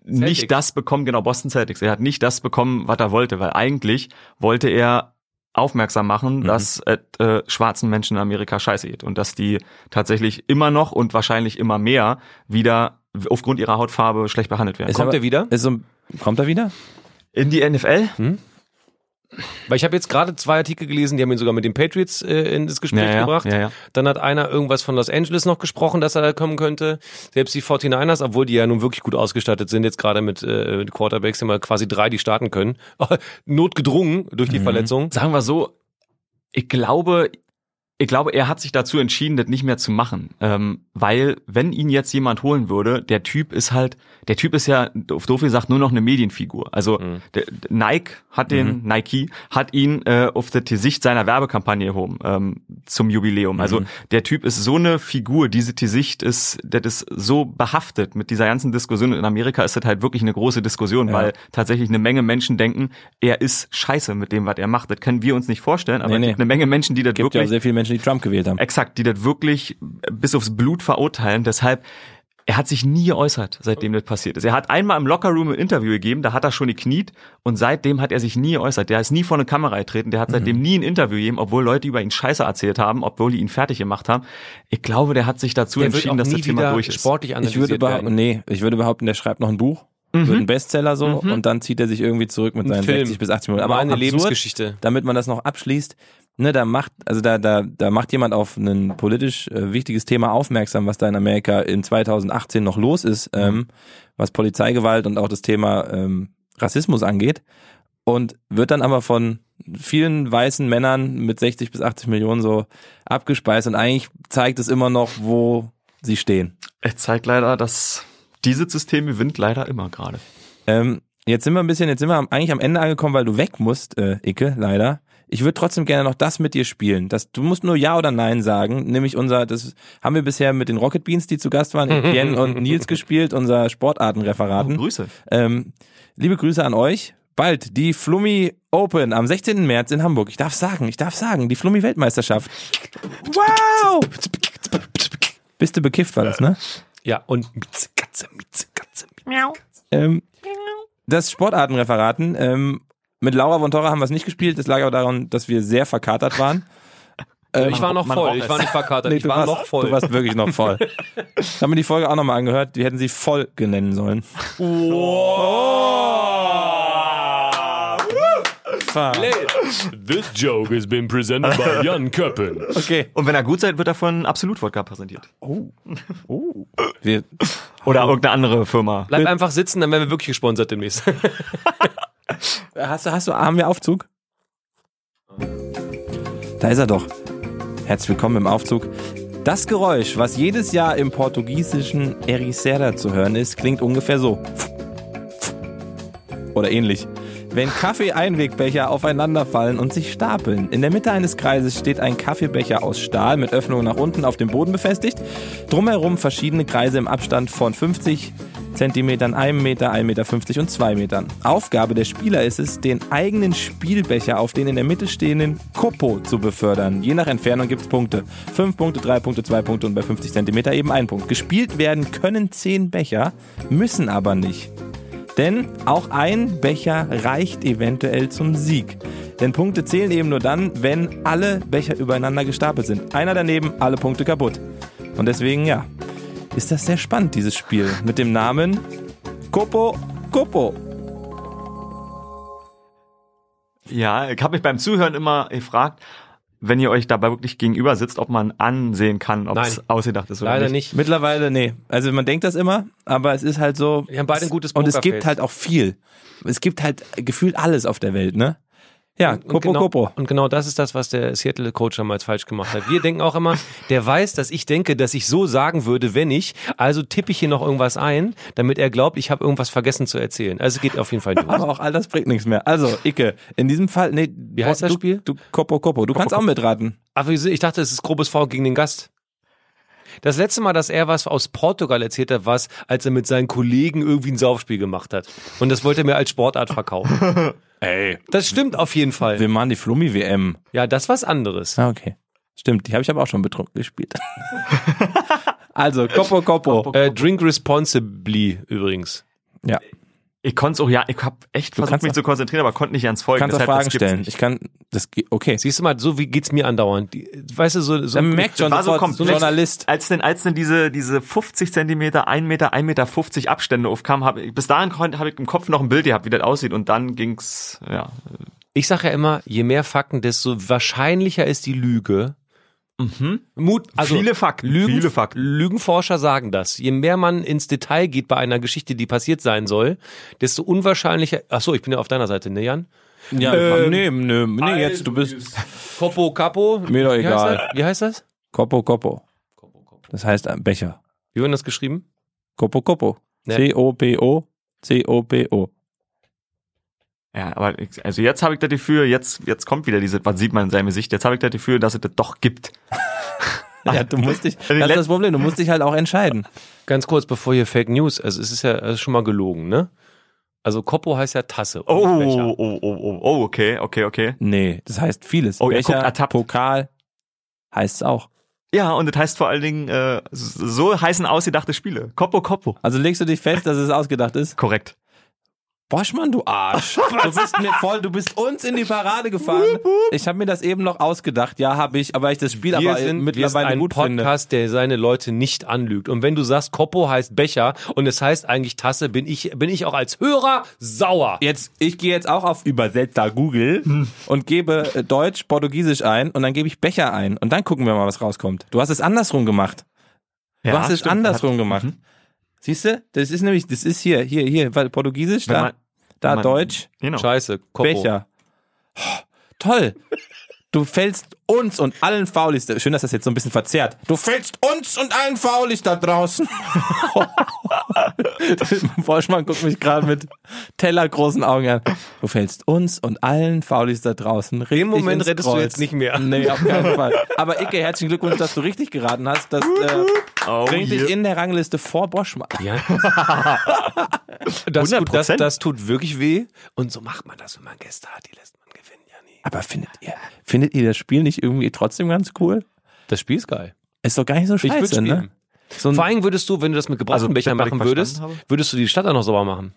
Celtics. nicht das bekommen, genau, Boston Celtics. Er hat nicht das bekommen, was er wollte, weil eigentlich wollte er aufmerksam machen, Mhm. dass es äh, schwarzen Menschen in Amerika scheiße geht und dass die tatsächlich immer noch und wahrscheinlich immer mehr wieder aufgrund ihrer Hautfarbe schlecht behandelt werden. Ist Kommt aber- er wieder? Ist so, kommt er wieder? In die NFL? Weil ich habe jetzt gerade zwei Artikel gelesen, die haben ihn sogar mit den Patriots äh, in das Gespräch Ja, ja, gebracht. ja, ja. Dann hat einer irgendwas von Los Angeles noch gesprochen, dass er da kommen könnte. Selbst die 49ers, obwohl die ja nun wirklich gut ausgestattet sind, jetzt gerade mit, äh, mit Quarterbacks, sind mal quasi drei, die starten können. Notgedrungen durch die Verletzung. Sagen wir so, ich glaube, ich glaube, er hat sich dazu entschieden, das nicht mehr zu machen. Ähm, weil, wenn ihn jetzt jemand holen würde, der Typ ist halt, der Typ ist ja, auf doof gesagt, nur noch eine Medienfigur. Also der, der Nike hat den, Nike hat ihn äh, auf die Sicht seiner Werbekampagne erhoben ähm, zum Jubiläum. Also der Typ ist so eine Figur, diese Sicht ist, das ist so behaftet mit dieser ganzen Diskussion. In Amerika ist das halt wirklich eine große Diskussion, weil tatsächlich eine Menge Menschen denken, er ist scheiße mit dem, was er macht. Das können wir uns nicht vorstellen, aber Nee, es nee. gibt eine Menge Menschen, die das Gibt ja auch wirklich sehr viele Menschen, die Trump gewählt haben. Exakt, die das wirklich bis aufs Blut verurteilen. Deshalb, er hat sich nie geäußert, seitdem das passiert ist. Er hat einmal im Lockerroom ein Interview gegeben, da hat er schon gekniet und seitdem hat er sich nie geäußert. Der ist nie vor eine Kamera getreten, der hat Mhm. seitdem nie ein Interview gegeben, obwohl Leute über ihn Scheiße erzählt haben, obwohl die ihn fertig gemacht haben. Ich glaube, der hat sich dazu Der entschieden, dass das Thema durch ist. sportlich Ich würde behaupten, nee, ich würde behaupten, der schreibt noch ein Buch, wird ein Bestseller so und dann zieht er sich irgendwie zurück mit Ein seinen Film. 60 bis 80 Millionen. Aber eine absurd, Lebensgeschichte. Damit man das noch abschließt, ne, da macht, also da, da, da macht jemand auf ein politisch äh, wichtiges Thema aufmerksam, was da in Amerika in 2018 noch los ist, ähm, was Polizeigewalt und auch das Thema ähm, Rassismus angeht. Und wird dann aber von vielen weißen Männern mit 60 bis 80 Millionen so abgespeist und eigentlich zeigt es immer noch, wo sie stehen. Es zeigt leider, dass dieses System gewinnt leider immer gerade. Ähm, jetzt sind wir ein bisschen, jetzt sind wir eigentlich am Ende angekommen, weil du weg musst, äh, Icke, leider. Ich würde trotzdem gerne noch das mit dir spielen. Das, du musst nur Ja oder Nein sagen. Nämlich unser, das haben wir bisher mit den Rocket Beans, die zu Gast waren, Jen und Nils gespielt, unser Sportartenreferaten. Grüße. Ähm, liebe Grüße an euch. Bald die Flummi Open am 16. März in Hamburg. Ich darf sagen, ich darf sagen, die Flummi Weltmeisterschaft. Wow! Bist du bekifft, war das, ne? Ja, und Katze, Mieze, Katze, Mieze. Ähm, das Sportartenreferaten. Ähm, mit Laura von Torra haben wir es nicht gespielt. Das lag aber daran, dass wir sehr verkatert waren. Ähm, Ich war noch voll, ich war nicht verkatert, nee, ich du war warst, noch voll. Du warst wirklich noch voll. Ich habe mir die Folge auch nochmal angehört. Die hätten sie voll nennen sollen. Fuck. This joke has been presented by Jan Köppen. Okay. Und wenn er gut seid, wird er von Absolut Wodka präsentiert. Oh. Oh. Wir, Oder irgendeine andere Firma. Bleib einfach sitzen, dann werden wir wirklich gesponsert demnächst. Hast du, hast du, haben wir Aufzug? Da ist er doch. Herzlich willkommen im Aufzug. Das Geräusch, was jedes Jahr im portugiesischen Ericeira zu hören ist, klingt ungefähr so. Oder ähnlich. Wenn Kaffee-Einwegbecher aufeinanderfallen und sich stapeln. In der Mitte eines Kreises steht ein Kaffeebecher aus Stahl mit Öffnungen nach unten auf dem Boden befestigt. Drumherum verschiedene Kreise im Abstand von 50 Zentimetern, 1 Meter, 1,50 Meter und 2 Metern. Aufgabe der Spieler ist es, den eigenen Spielbecher auf den in der Mitte stehenden Kopo zu befördern. Je nach Entfernung gibt es Punkte. 5 Punkte, 3 Punkte, 2 Punkte und bei 50 Zentimeter eben ein Punkt. Gespielt werden können 10 Becher, müssen aber nicht. Denn auch ein Becher reicht eventuell zum Sieg. Denn Punkte zählen eben nur dann, wenn alle Becher übereinander gestapelt sind. Einer daneben, alle Punkte kaputt. Und deswegen, ja, ist das sehr spannend, dieses Spiel. Mit dem Namen Kopo Kopo. Ja, ich habe mich beim Zuhören immer gefragt, wenn ihr euch dabei wirklich gegenüber sitzt, ob man ansehen kann, ob es ausgedacht ist oder Leider nicht. nicht. Mittlerweile, nee. Also man denkt das immer, aber es ist halt so. Wir haben beide ein gutes Und es Pokerface. gibt halt auch viel. Es gibt halt gefühlt alles auf der Welt, ne? Ja, Und Kopo genau, Kopo. Und genau das ist das, was der Seattle-Coach damals falsch gemacht hat. Wir denken auch immer, der weiß, dass ich denke, dass ich so sagen würde, wenn ich. Also tippe ich hier noch irgendwas ein, damit er glaubt, ich habe irgendwas vergessen zu erzählen. Also geht auf jeden Fall durch. Aber auch all das bringt nichts mehr. Also, Icke, in diesem Fall, nee, Wie heißt das du, Spiel? Du, Kopo Kopo. Du kannst auch mitraten. Aber ich dachte, es ist grobes V gegen den Gast. Das letzte Mal, dass er was aus Portugal erzählt hat, war es, als er mit seinen Kollegen irgendwie ein Saufspiel gemacht hat. Und das wollte er mir als Sportart verkaufen. Ey. Das stimmt auf jeden Fall. Wir machen die Flummi-WM. Ja, das ist was anderes. Ah, okay. Stimmt, die habe ich aber auch schon betrunken gespielt. also, Kopo Kopo. Äh, drink responsibly übrigens. Ja, Ich konnte es auch, ja, ich habe echt versucht, mich auch- zu konzentrieren, aber konnte nicht ans Folgen. kannst Deshalb, Fragen stellen. nicht. Ich kann, das, okay. Siehst du mal, so wie geht's mir andauernd. Weißt du, so, so Dann merkt schon war so sofort, so komplex. Journalist. Als denn, als denn diese, diese 50 Zentimeter, 1 Meter, 1 Meter 50 Abstände aufkamen, hab, ich- bis dahin habe ich im Kopf noch ein Bild gehabt, wie das aussieht und dann ging's, ja. Ich sage ja immer, je mehr Fakten, desto wahrscheinlicher ist die Lüge. Mut, also Viele Fakten, Lügen, viele Fakten. Lügenforscher sagen das. Je mehr man ins Detail geht bei einer Geschichte, die passiert sein soll, desto unwahrscheinlicher. Ach so, ich bin ja auf deiner Seite, ne Jan? Ja, Ähm, nee, nee, nee, jetzt, du bist Capo Capo. Mir doch Wie heißt egal. das? Wie heißt das? Kopo Kopo. Das heißt ein Becher. Wie wird das geschrieben? Kopo Kopo. Ja. C-O-P-O. C-O-P-O. Ja, aber ich, also jetzt habe ich das Gefühl, jetzt, jetzt kommt wieder diese, was sieht man in seinem Gesicht, jetzt habe ich das Gefühl, dass es das doch gibt. Ja, du musst dich, das ist das Problem, du musst dich halt auch entscheiden. Ganz kurz, bevor hier Fake News, also es ist ja es ist schon mal gelogen, ne? Also Koppo heißt ja Tasse. Oh, Becher. oh, oh, oh, oh, okay, okay, okay. Nee, das heißt vieles. Oh, Becher, guckt ertappt. Pokal heißt es auch. Ja, und das heißt vor allen Dingen, äh, so heißen ausgedachte Spiele. Koppo, Koppo. Also legst du dich fest, dass es ausgedacht ist? Korrekt. Boschmann, du Arsch. Du bist mir voll, du bist uns in die Parade gefahren. Ich habe mir das eben noch ausgedacht. Ja, habe ich, aber ich das Spiel Wir aber sind, wir sind mittlerweile ein gut finde. Podcast, der seine Leute nicht anlügt. Und wenn du sagst, Koppo heißt Becher und es heißt eigentlich Tasse, bin ich, bin ich auch als Hörer sauer. Jetzt, ich gehe jetzt auch auf Übersetzer Google und gebe äh, Deutsch, Portugiesisch ein und dann gebe ich Becher ein und dann gucken wir mal, was rauskommt. Du hast es andersrum gemacht. Du hast es stimmt. andersrum gemacht. Mhm. Siehst du? Das ist nämlich, das ist hier, hier, hier, weil Portugiesisch, da, man- da man- Deutsch, Genau. Scheiße, Koppo. Becher. Oh, toll. Du fällst uns und allen Faulis, schön, dass das jetzt so ein bisschen verzerrt. Du fällst uns und allen Faulis da draußen. Forschmann guckt mich gerade mit tellergroßen Augen an. Du fällst uns und allen Faulis da draußen richtig Im Moment ins rettest du Kreuz. jetzt nicht mehr. Nee, auf keinen Fall. Aber Icke, herzlichen Glückwunsch, dass du richtig geraten hast. Das äh, Oh, bringt dich yeah. in der Rangliste vor Boschmann. Ja. das, tut, das, 100%. das tut wirklich weh. Und so macht man das, wenn man Gäste hat. Die lässt man. Aber findet ihr, findet ihr das Spiel nicht irgendwie trotzdem ganz cool? Das Spiel ist geil. Ist doch gar nicht so Ich würde scheiße, ne? So Vor allem würdest du, wenn du das mit gebrauchten Also, Bechern machen würdest, würdest du die Stadt auch noch sauber machen.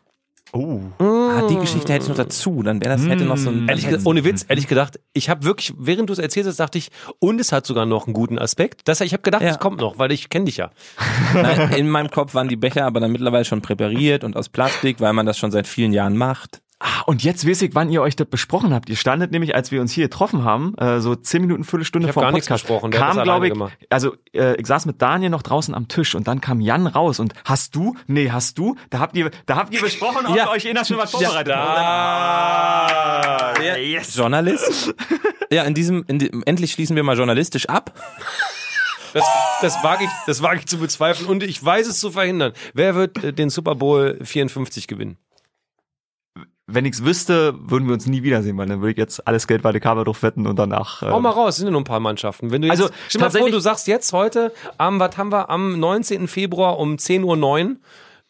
Oh. Ah, die Geschichte hätte ich noch dazu, dann wäre das hätte noch so ein Ehrlich ohne Witz, erzählt gedacht, ich habe wirklich, während du es erzählt hast, dachte ich, und es hat sogar noch einen guten Aspekt. Das, ich habe gedacht, Ja. es kommt noch, weil ich kenne dich ja. Nein, in meinem Kopf waren die Becher aber dann mittlerweile schon präpariert und aus Plastik, weil man das schon seit vielen Jahren macht. Ah, und jetzt weiß ich, wann ihr euch das besprochen habt. Ihr standet nämlich, als wir uns hier getroffen haben, äh, so zehn Minuten, Viertelstunde Ich hab vor gar dem nichts Podcast, besprochen, kam, glaube ich, gemacht. also äh, ich saß mit Daniel noch draußen am Tisch und dann kam Jan raus und hast du? Nee, hast du? Da habt ihr, da habt ihr besprochen, ob Ja. ihr euch innerhalb schon was vorbereitet Ah, habt. Ja, yes. Journalist? Ja, in diesem, in dem, endlich schließen wir mal journalistisch ab. das, das wage ich, das wage ich zu bezweifeln und ich weiß es zu verhindern. Wer wird äh, den Super Bowl 54 gewinnen? Wenn ich's wüsste, würden wir uns nie wiedersehen, weil dann würde ich jetzt alles Geld bei der Cover drauf wetten und danach. Äh, Hau mal raus, sind ja nur ein paar Mannschaften. Wenn du jetzt, Also, stell mal vor, du sagst jetzt heute, am, was haben wir, am 19. Februar um 10.09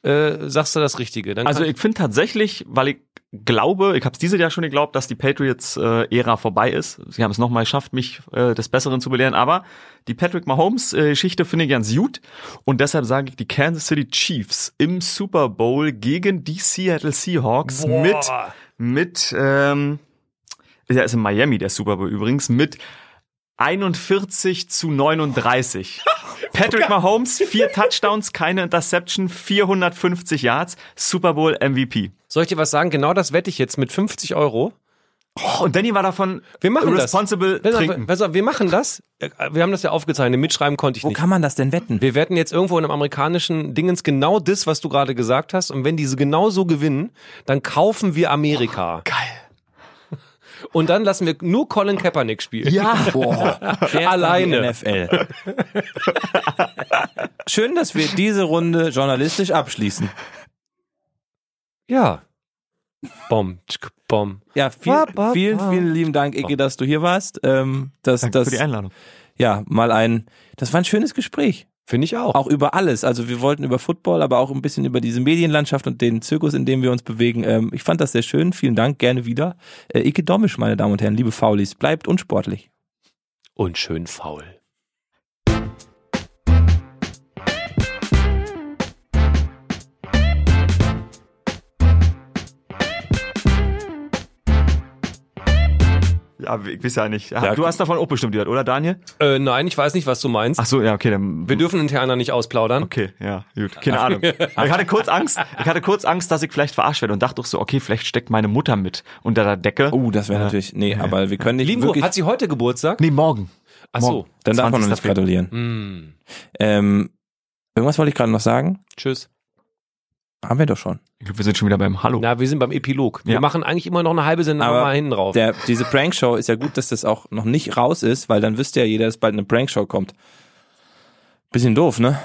Uhr, äh, sagst du das Richtige. Dann Also ich finde tatsächlich, weil ich glaube, ich habe es dieses Jahr schon geglaubt, dass die Patriots-Ära vorbei ist. Sie haben es nochmal geschafft, mich äh, des Besseren zu belehren. Aber die Patrick Mahomes-Geschichte finde ich ganz gut. Und deshalb sage ich, die Kansas City Chiefs im Super Bowl gegen die Seattle Seahawks Boah. mit, mit ähm, der ist in Miami, der Super Bowl übrigens, mit 41 zu 39. Patrick Mahomes, vier Touchdowns, keine Interception, 450 Yards, Super Bowl MVP. soll ich dir was sagen? Genau das wette ich jetzt mit 50 Euro. Oh, und Danny war davon Wir machen das. responsible auf, trinken. pass auf, wir machen das. Äh, Wir haben das ja aufgezeichnet. Mitschreiben konnte ich Wo nicht. kann man das denn wetten? Wir wetten jetzt irgendwo in einem amerikanischen Dingens genau das, was du gerade gesagt hast. Und wenn diese genau so gewinnen, dann kaufen wir Amerika. Geil. Und dann lassen wir nur Colin Kaepernick spielen. Ja. Boah, Alleine. NFL. Schön, dass wir diese Runde journalistisch abschließen. Ja. Bom, tschk, bom. Ja, viel, Ba, ba, vielen, ba. vielen lieben Dank, Ike, dass du hier warst. Ähm, das, Danke das, für die Einladung. ja, mal ein, das war ein schönes Gespräch. Finde ich auch. Auch über alles. Also wir wollten über Football, aber auch ein bisschen über diese Medienlandschaft und den Zirkus, in dem wir uns bewegen. Ähm, ich fand das sehr schön. Vielen Dank, gerne wieder. Äh, Ike Domisch, meine Damen und Herren, liebe Faulis, bleibt unsportlich. Und schön faul. Ich weiß ja nicht. Ja, du hast davon auch bestimmt gehört, oder Daniel? Äh, nein, ich weiß nicht, was du meinst. Ach so, ja, okay, dann. Wir dürfen interner nicht ausplaudern. Okay, ja, gut. Keine Ahnung. Aber ich hatte kurz Angst, ich hatte kurz Angst, dass ich vielleicht verarscht werde und dachte doch so, okay, vielleicht steckt meine Mutter mit unter der Decke. Oh, das wäre Ja. natürlich, nee, aber wir können nicht Lieben, wirklich, hat sie heute Geburtstag? Nee, morgen. Ach so. dann darf man noch 20. nicht gratulieren. Hm. Ähm, irgendwas wollte ich gerade noch sagen. Tschüss. Haben wir doch schon. Ich glaube, wir sind schon wieder beim Hallo. Na, wir sind beim Epilog. Wir Ja. machen eigentlich immer noch eine halbe Sendung Aber mal hinten drauf. Der, diese Prankshow ist ja gut, dass das auch noch nicht raus ist, weil dann wüsste ja jeder, dass bald eine Prankshow kommt. Bisschen doof, ne?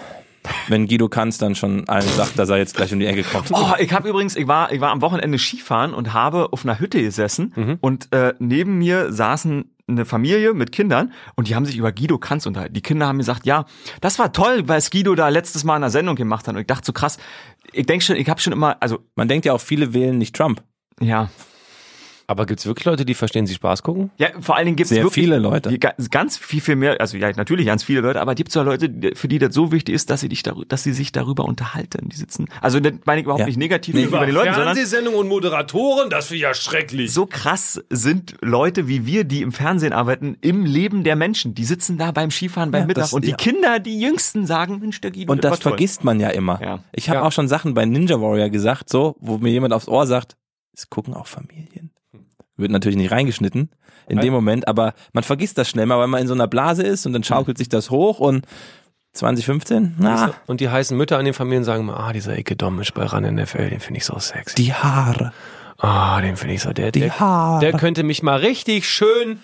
Wenn Guido Kanz dann schon allen sagt, dass er jetzt gleich um die Ecke kommt. Oh, ich habe übrigens, ich war, ich war am Wochenende Skifahren und habe auf einer Hütte gesessen Mhm. und äh, neben mir saßen eine Familie mit Kindern und die haben sich über Guido Kanz unterhalten. Die Kinder haben gesagt, ja, das war toll, weil es Guido da letztes Mal in der Sendung gemacht hat. Und ich dachte so krass, ich denke schon, ich habe schon immer, also Man denkt ja auch, viele wählen nicht Trump. ja, Aber gibt's wirklich Leute, die verstehen sie Spaß gucken? ja, vor allen Dingen gibt es Sehr wirklich viele Leute. die ga- ganz viel, viel mehr, also ja, natürlich ganz viele Leute, aber gibt es ja Leute, die- für die das so wichtig ist, dass sie dich darüber, dass sie sich darüber unterhalten. Die sitzen, also das meine ich überhaupt Ja. nicht negativ Nee. gegenüber den Leuten, sondern Fernsehsendungen und Moderatoren, das finde ich ja schrecklich. so krass sind Leute wie wir, die im Fernsehen arbeiten, im Leben der Menschen. Die sitzen da beim Skifahren beim Ja, Mittag das- und die ja. Kinder, die Jüngsten sagen, Mensch, der Guido, Und das vergisst man ja immer. Ja. Ich habe Ja. auch schon Sachen bei Ninja Warrior gesagt, so, wo mir jemand aufs Ohr sagt, es gucken auch Familien. Wird natürlich nicht reingeschnitten in dem Moment, aber man vergisst das schnell mal, weil man in so einer Blase ist und dann schaukelt sich das hoch und 2015, na, Und die heißen Mütter an den Familien sagen immer, ah, dieser Ike Domisch bei RAN NFL, den finde ich so sexy. die Haare, Ah, den finde ich so, der, die der, Haare. der könnte mich mal richtig schön